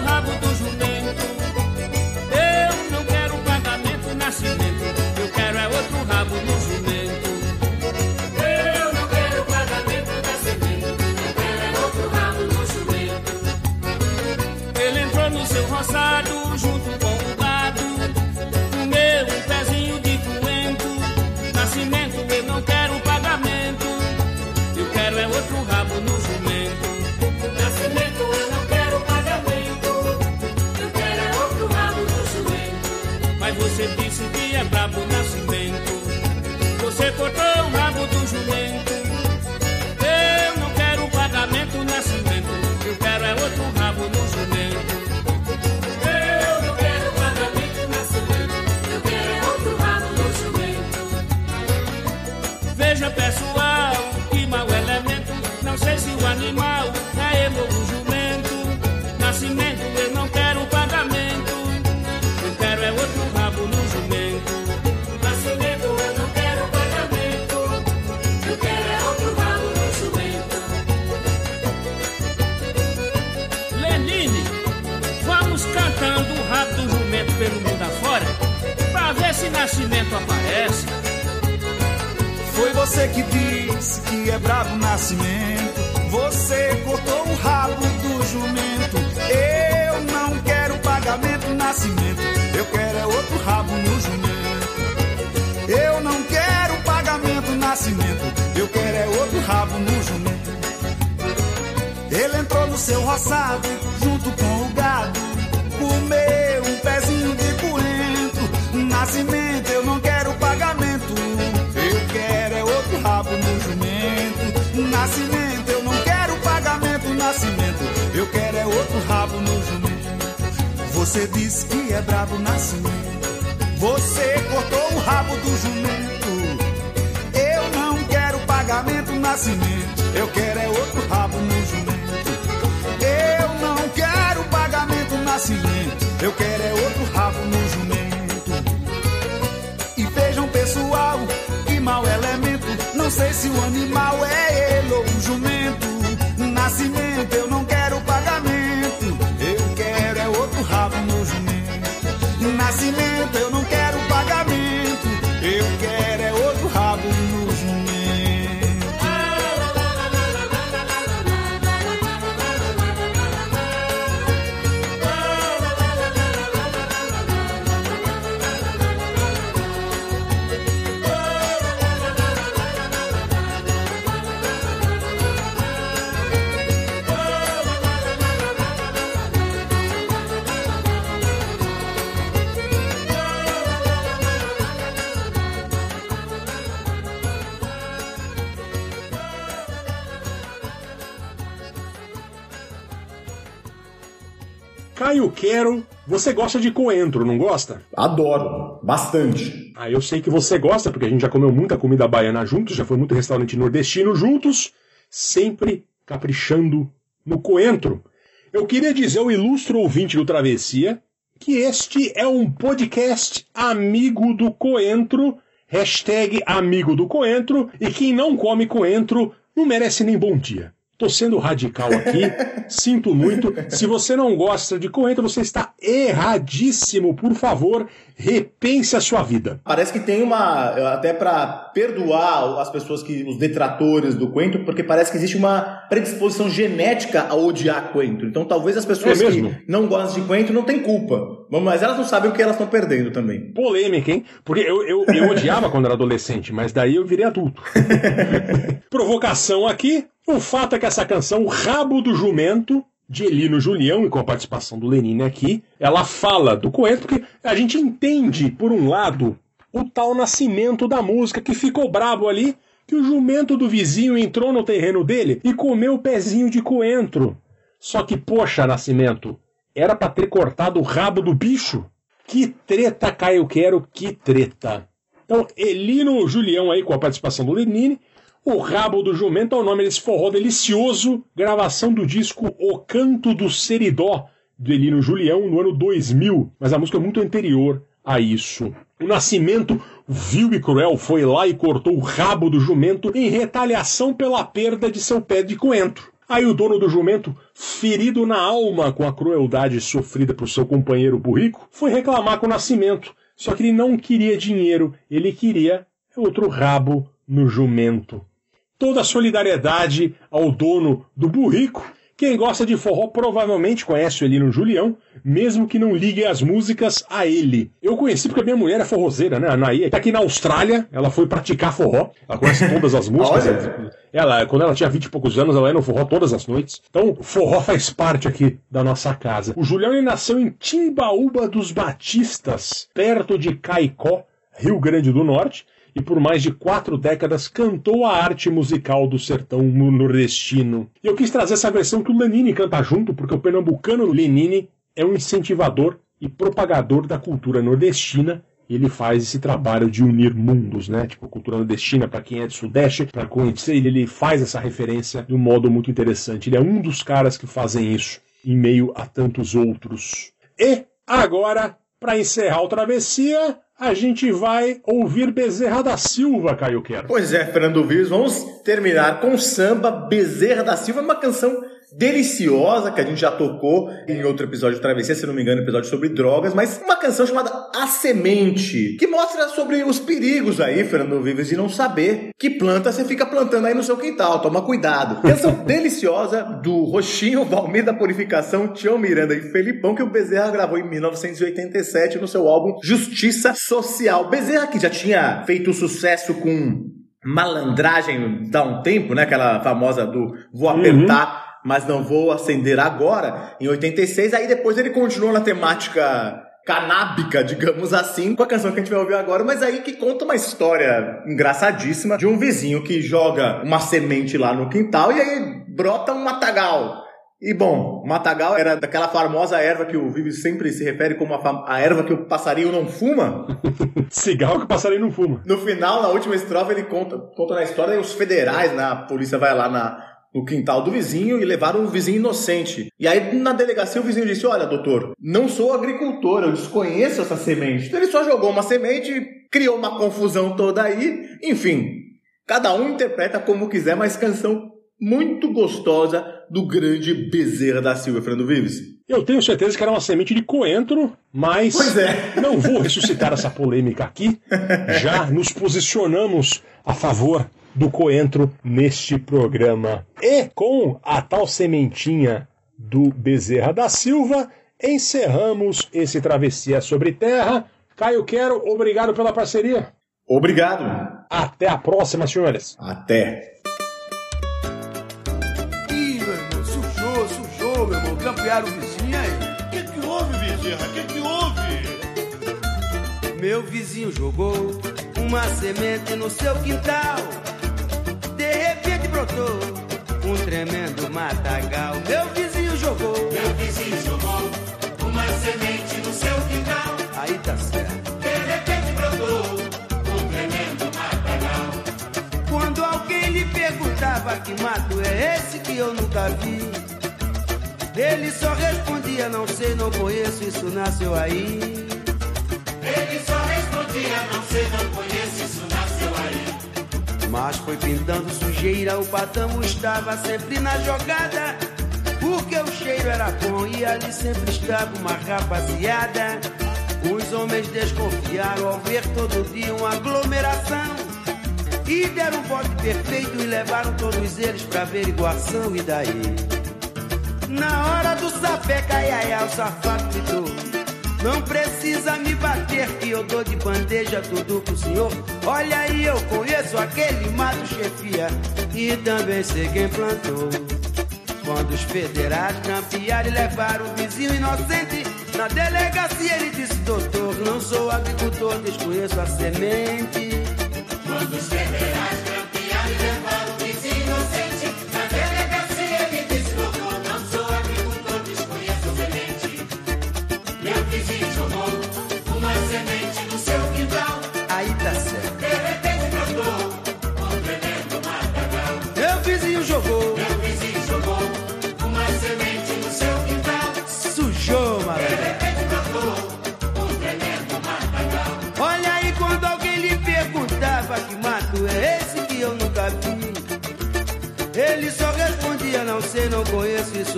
é brabo nascimento. Você que disse que é brabo nascimento. Você cortou o rabo do jumento. Eu não quero pagamento nascimento. Eu quero é outro rabo no jumento. Eu não quero pagamento nascimento. Eu quero é outro rabo no jumento. Ele entrou no seu roçado junto com o gado. Comeu um pezinho de coentro. Nascimento, Nascimento, eu não quero pagamento. Nascimento, eu quero é outro rabo no jumento. Você disse que é brabo nascimento. Você cortou o rabo do jumento. Eu não quero pagamento nascimento. Eu quero é outro rabo no jumento. Eu não quero pagamento nascimento. Eu quero é outro rabo no jumento. Sei se o animal é ele ou o jumento. Nascimento, eu não você gosta de coentro, não gosta? Adoro, bastante. Ah, eu sei que você gosta, porque a gente já comeu muita comida baiana juntos, já foi muito restaurante nordestino juntos, sempre caprichando no coentro. Eu queria dizer ao ilustre ouvinte do Travessia que este é um podcast amigo do coentro, hashtag amigo do coentro, e quem não come coentro não merece nem bom dia. Tô sendo radical aqui, sinto muito. Se você não gosta de coentro, você está erradíssimo. Por favor, repense a sua vida. Parece que tem uma. Até pra perdoar as pessoas que. os detratores do coentro, porque parece que existe uma predisposição genética a odiar coentro. Então talvez as pessoas É que não gostam de coentro não tenham culpa. Mas elas não sabem o que elas estão perdendo também. Polêmica, hein? Porque eu, eu, eu odiava quando era adolescente, mas daí eu virei adulto. Provocação aqui. O fato é que essa canção, O Rabo do Jumento, de Elino Julião, e com a participação do Lenine aqui, ela fala do coentro, porque a gente entende, por um lado, o tal nascimento da música, que ficou brabo ali, que o jumento do vizinho entrou no terreno dele e comeu o pezinho de coentro. Só que, poxa, Nascimento, era pra ter cortado o rabo do bicho. Que treta, Caio Quero, que treta. Então, Elino Julião aí com a participação do Lenine. O Rabo do Jumento é o nome desse forró delicioso. Gravação do disco O Canto do Seridó, do Elino Julião, no ano 2000. Mas a música é muito anterior a isso. O Nascimento, vil e cruel, foi lá e cortou o rabo do jumento em retaliação pela perda de seu pé de coentro. Aí o dono do jumento, ferido na alma com a crueldade sofrida por seu companheiro burrico, foi reclamar com o Nascimento. Só que ele não queria dinheiro, ele queria outro rabo no jumento. Toda a solidariedade ao dono do burrico. Quem gosta de forró provavelmente conhece o Elino Julião, mesmo que não ligue as músicas a ele. Eu conheci porque a minha mulher é forrozeira, né? A Naí, tá aqui na Austrália, ela foi praticar forró, ela conhece todas as músicas. ela, quando ela tinha 20 e poucos anos, ela ia no forró todas as noites. Então, forró faz parte aqui da nossa casa. O Julião ele nasceu em Timbaúba dos Batistas, perto de Caicó, Rio Grande do Norte e por mais de quatro décadas cantou a arte musical do sertão nordestino. E eu quis trazer essa versão que o Lenine canta junto, porque o pernambucano Lenine é um incentivador e propagador da cultura nordestina. Ele faz esse trabalho de unir mundos, né? Tipo, cultura nordestina, para quem é do Sudeste, para conhecer ele, ele faz essa referência de um modo muito interessante. Ele é um dos caras que fazem isso, em meio a tantos outros. E agora, para encerrar o Travessia, a gente vai ouvir Bezerra da Silva, Caio Quero. Pois é, Fernando Vives, vamos terminar com samba Bezerra da Silva, uma canção deliciosa que a gente já tocou em outro episódio de Travessia, se não me engano, episódio sobre drogas, mas uma canção chamada A Semente, que mostra sobre os perigos aí, Fernando Vives, de não saber que planta você fica plantando aí no seu quintal, toma cuidado. Canção deliciosa do Roxinho, Valmir da Purificação, Tião Miranda e Felipão, que o Bezerra gravou em 1987 no seu álbum Justiça Social. Bezerra que já tinha feito sucesso com malandragem dá um tempo, né? Aquela famosa do vou apertar, uhum. Mas não vou acender agora, em 86. Aí depois ele continuou na temática canábica, digamos assim, com a canção que a gente vai ouvir agora, mas aí que conta uma história engraçadíssima de um vizinho que joga uma semente lá no quintal e aí brota um matagal. E bom, matagal era daquela famosa erva que o Vives sempre se refere como a, a erva que o passarinho não fuma. Cigarro que o passarinho não fuma. No final, na última estrofe, ele conta, conta na história e os federais, né, a polícia vai lá na, no quintal do vizinho e levaram um vizinho inocente. E aí na delegacia o vizinho disse: Olha, doutor, não sou agricultor, eu desconheço essa semente. Então ele só jogou uma semente, criou uma confusão toda aí. Enfim, cada um interpreta como quiser, mas canção muito gostosa do grande Bezerra da Silva, Fernando Vives. Eu tenho certeza que era uma semente de coentro, mas pois é. não vou ressuscitar essa polêmica aqui. Já nos posicionamos a favor do coentro neste programa. E com a tal sementinha do Bezerra da Silva, encerramos esse Travessia sobre Terra. Caio Quero, obrigado pela parceria. Obrigado. Até a próxima, senhores. Até. campearam o vizinho aí. O que, que houve, Bezerra? O que, que houve? Meu vizinho jogou uma semente no seu quintal. Brotou um tremendo matagal. Meu vizinho jogou. Meu vizinho jogou uma semente no seu quintal. Aí tá certo. De repente brotou um tremendo matagal. Quando alguém lhe perguntava que mato é esse que eu nunca vi. Ele só respondia, não sei, não conheço, isso nasceu aí. Ele só respondia, não sei, não conheço. Mas foi pintando sujeira, o patamo estava sempre na jogada. Porque o cheiro era bom e ali sempre estava uma rapaziada. Os homens desconfiaram ao ver todo dia uma aglomeração. E deram um bote perfeito e levaram todos eles pra averiguação. E daí? Na hora do sapé, caiaia, o safado gritou. Não precisa me bater que eu dou de bandeja tudo pro senhor. Olha aí, eu conheço aquele mato chefia e também sei quem plantou. Quando os federais campearam e levaram o vizinho inocente na delegacia, ele disse: Doutor, não sou agricultor, desconheço a semente.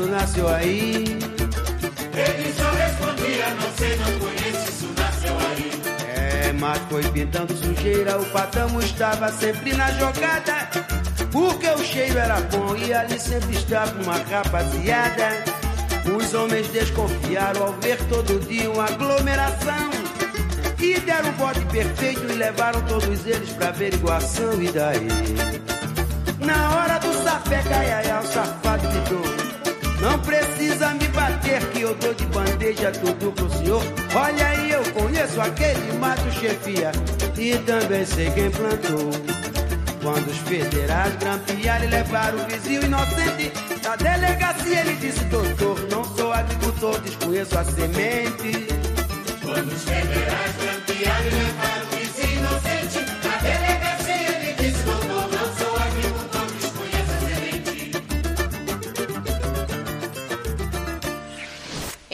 Isso nasceu aí. Ele só respondia, não sei, não conheço, isso nasceu aí. É, mas foi pintando sujeira, o patamo estava sempre na jogada. Porque o cheiro era bom e ali sempre estava uma rapaziada. Os homens desconfiaram ao ver todo dia uma aglomeração. E deram o bote perfeito e levaram todos eles pra averiguação. E daí? Na hora do sapé, caiaia, o gritou. Não precisa me bater que eu dou de bandeja tudo pro senhor. Olha aí, eu conheço aquele mato chefia e também sei quem plantou. Quando os federais grampearam e levaram o vizinho inocente da delegacia, ele disse: Doutor, não sou agricultor, desconheço a semente. Quando os federais grampearam e levaram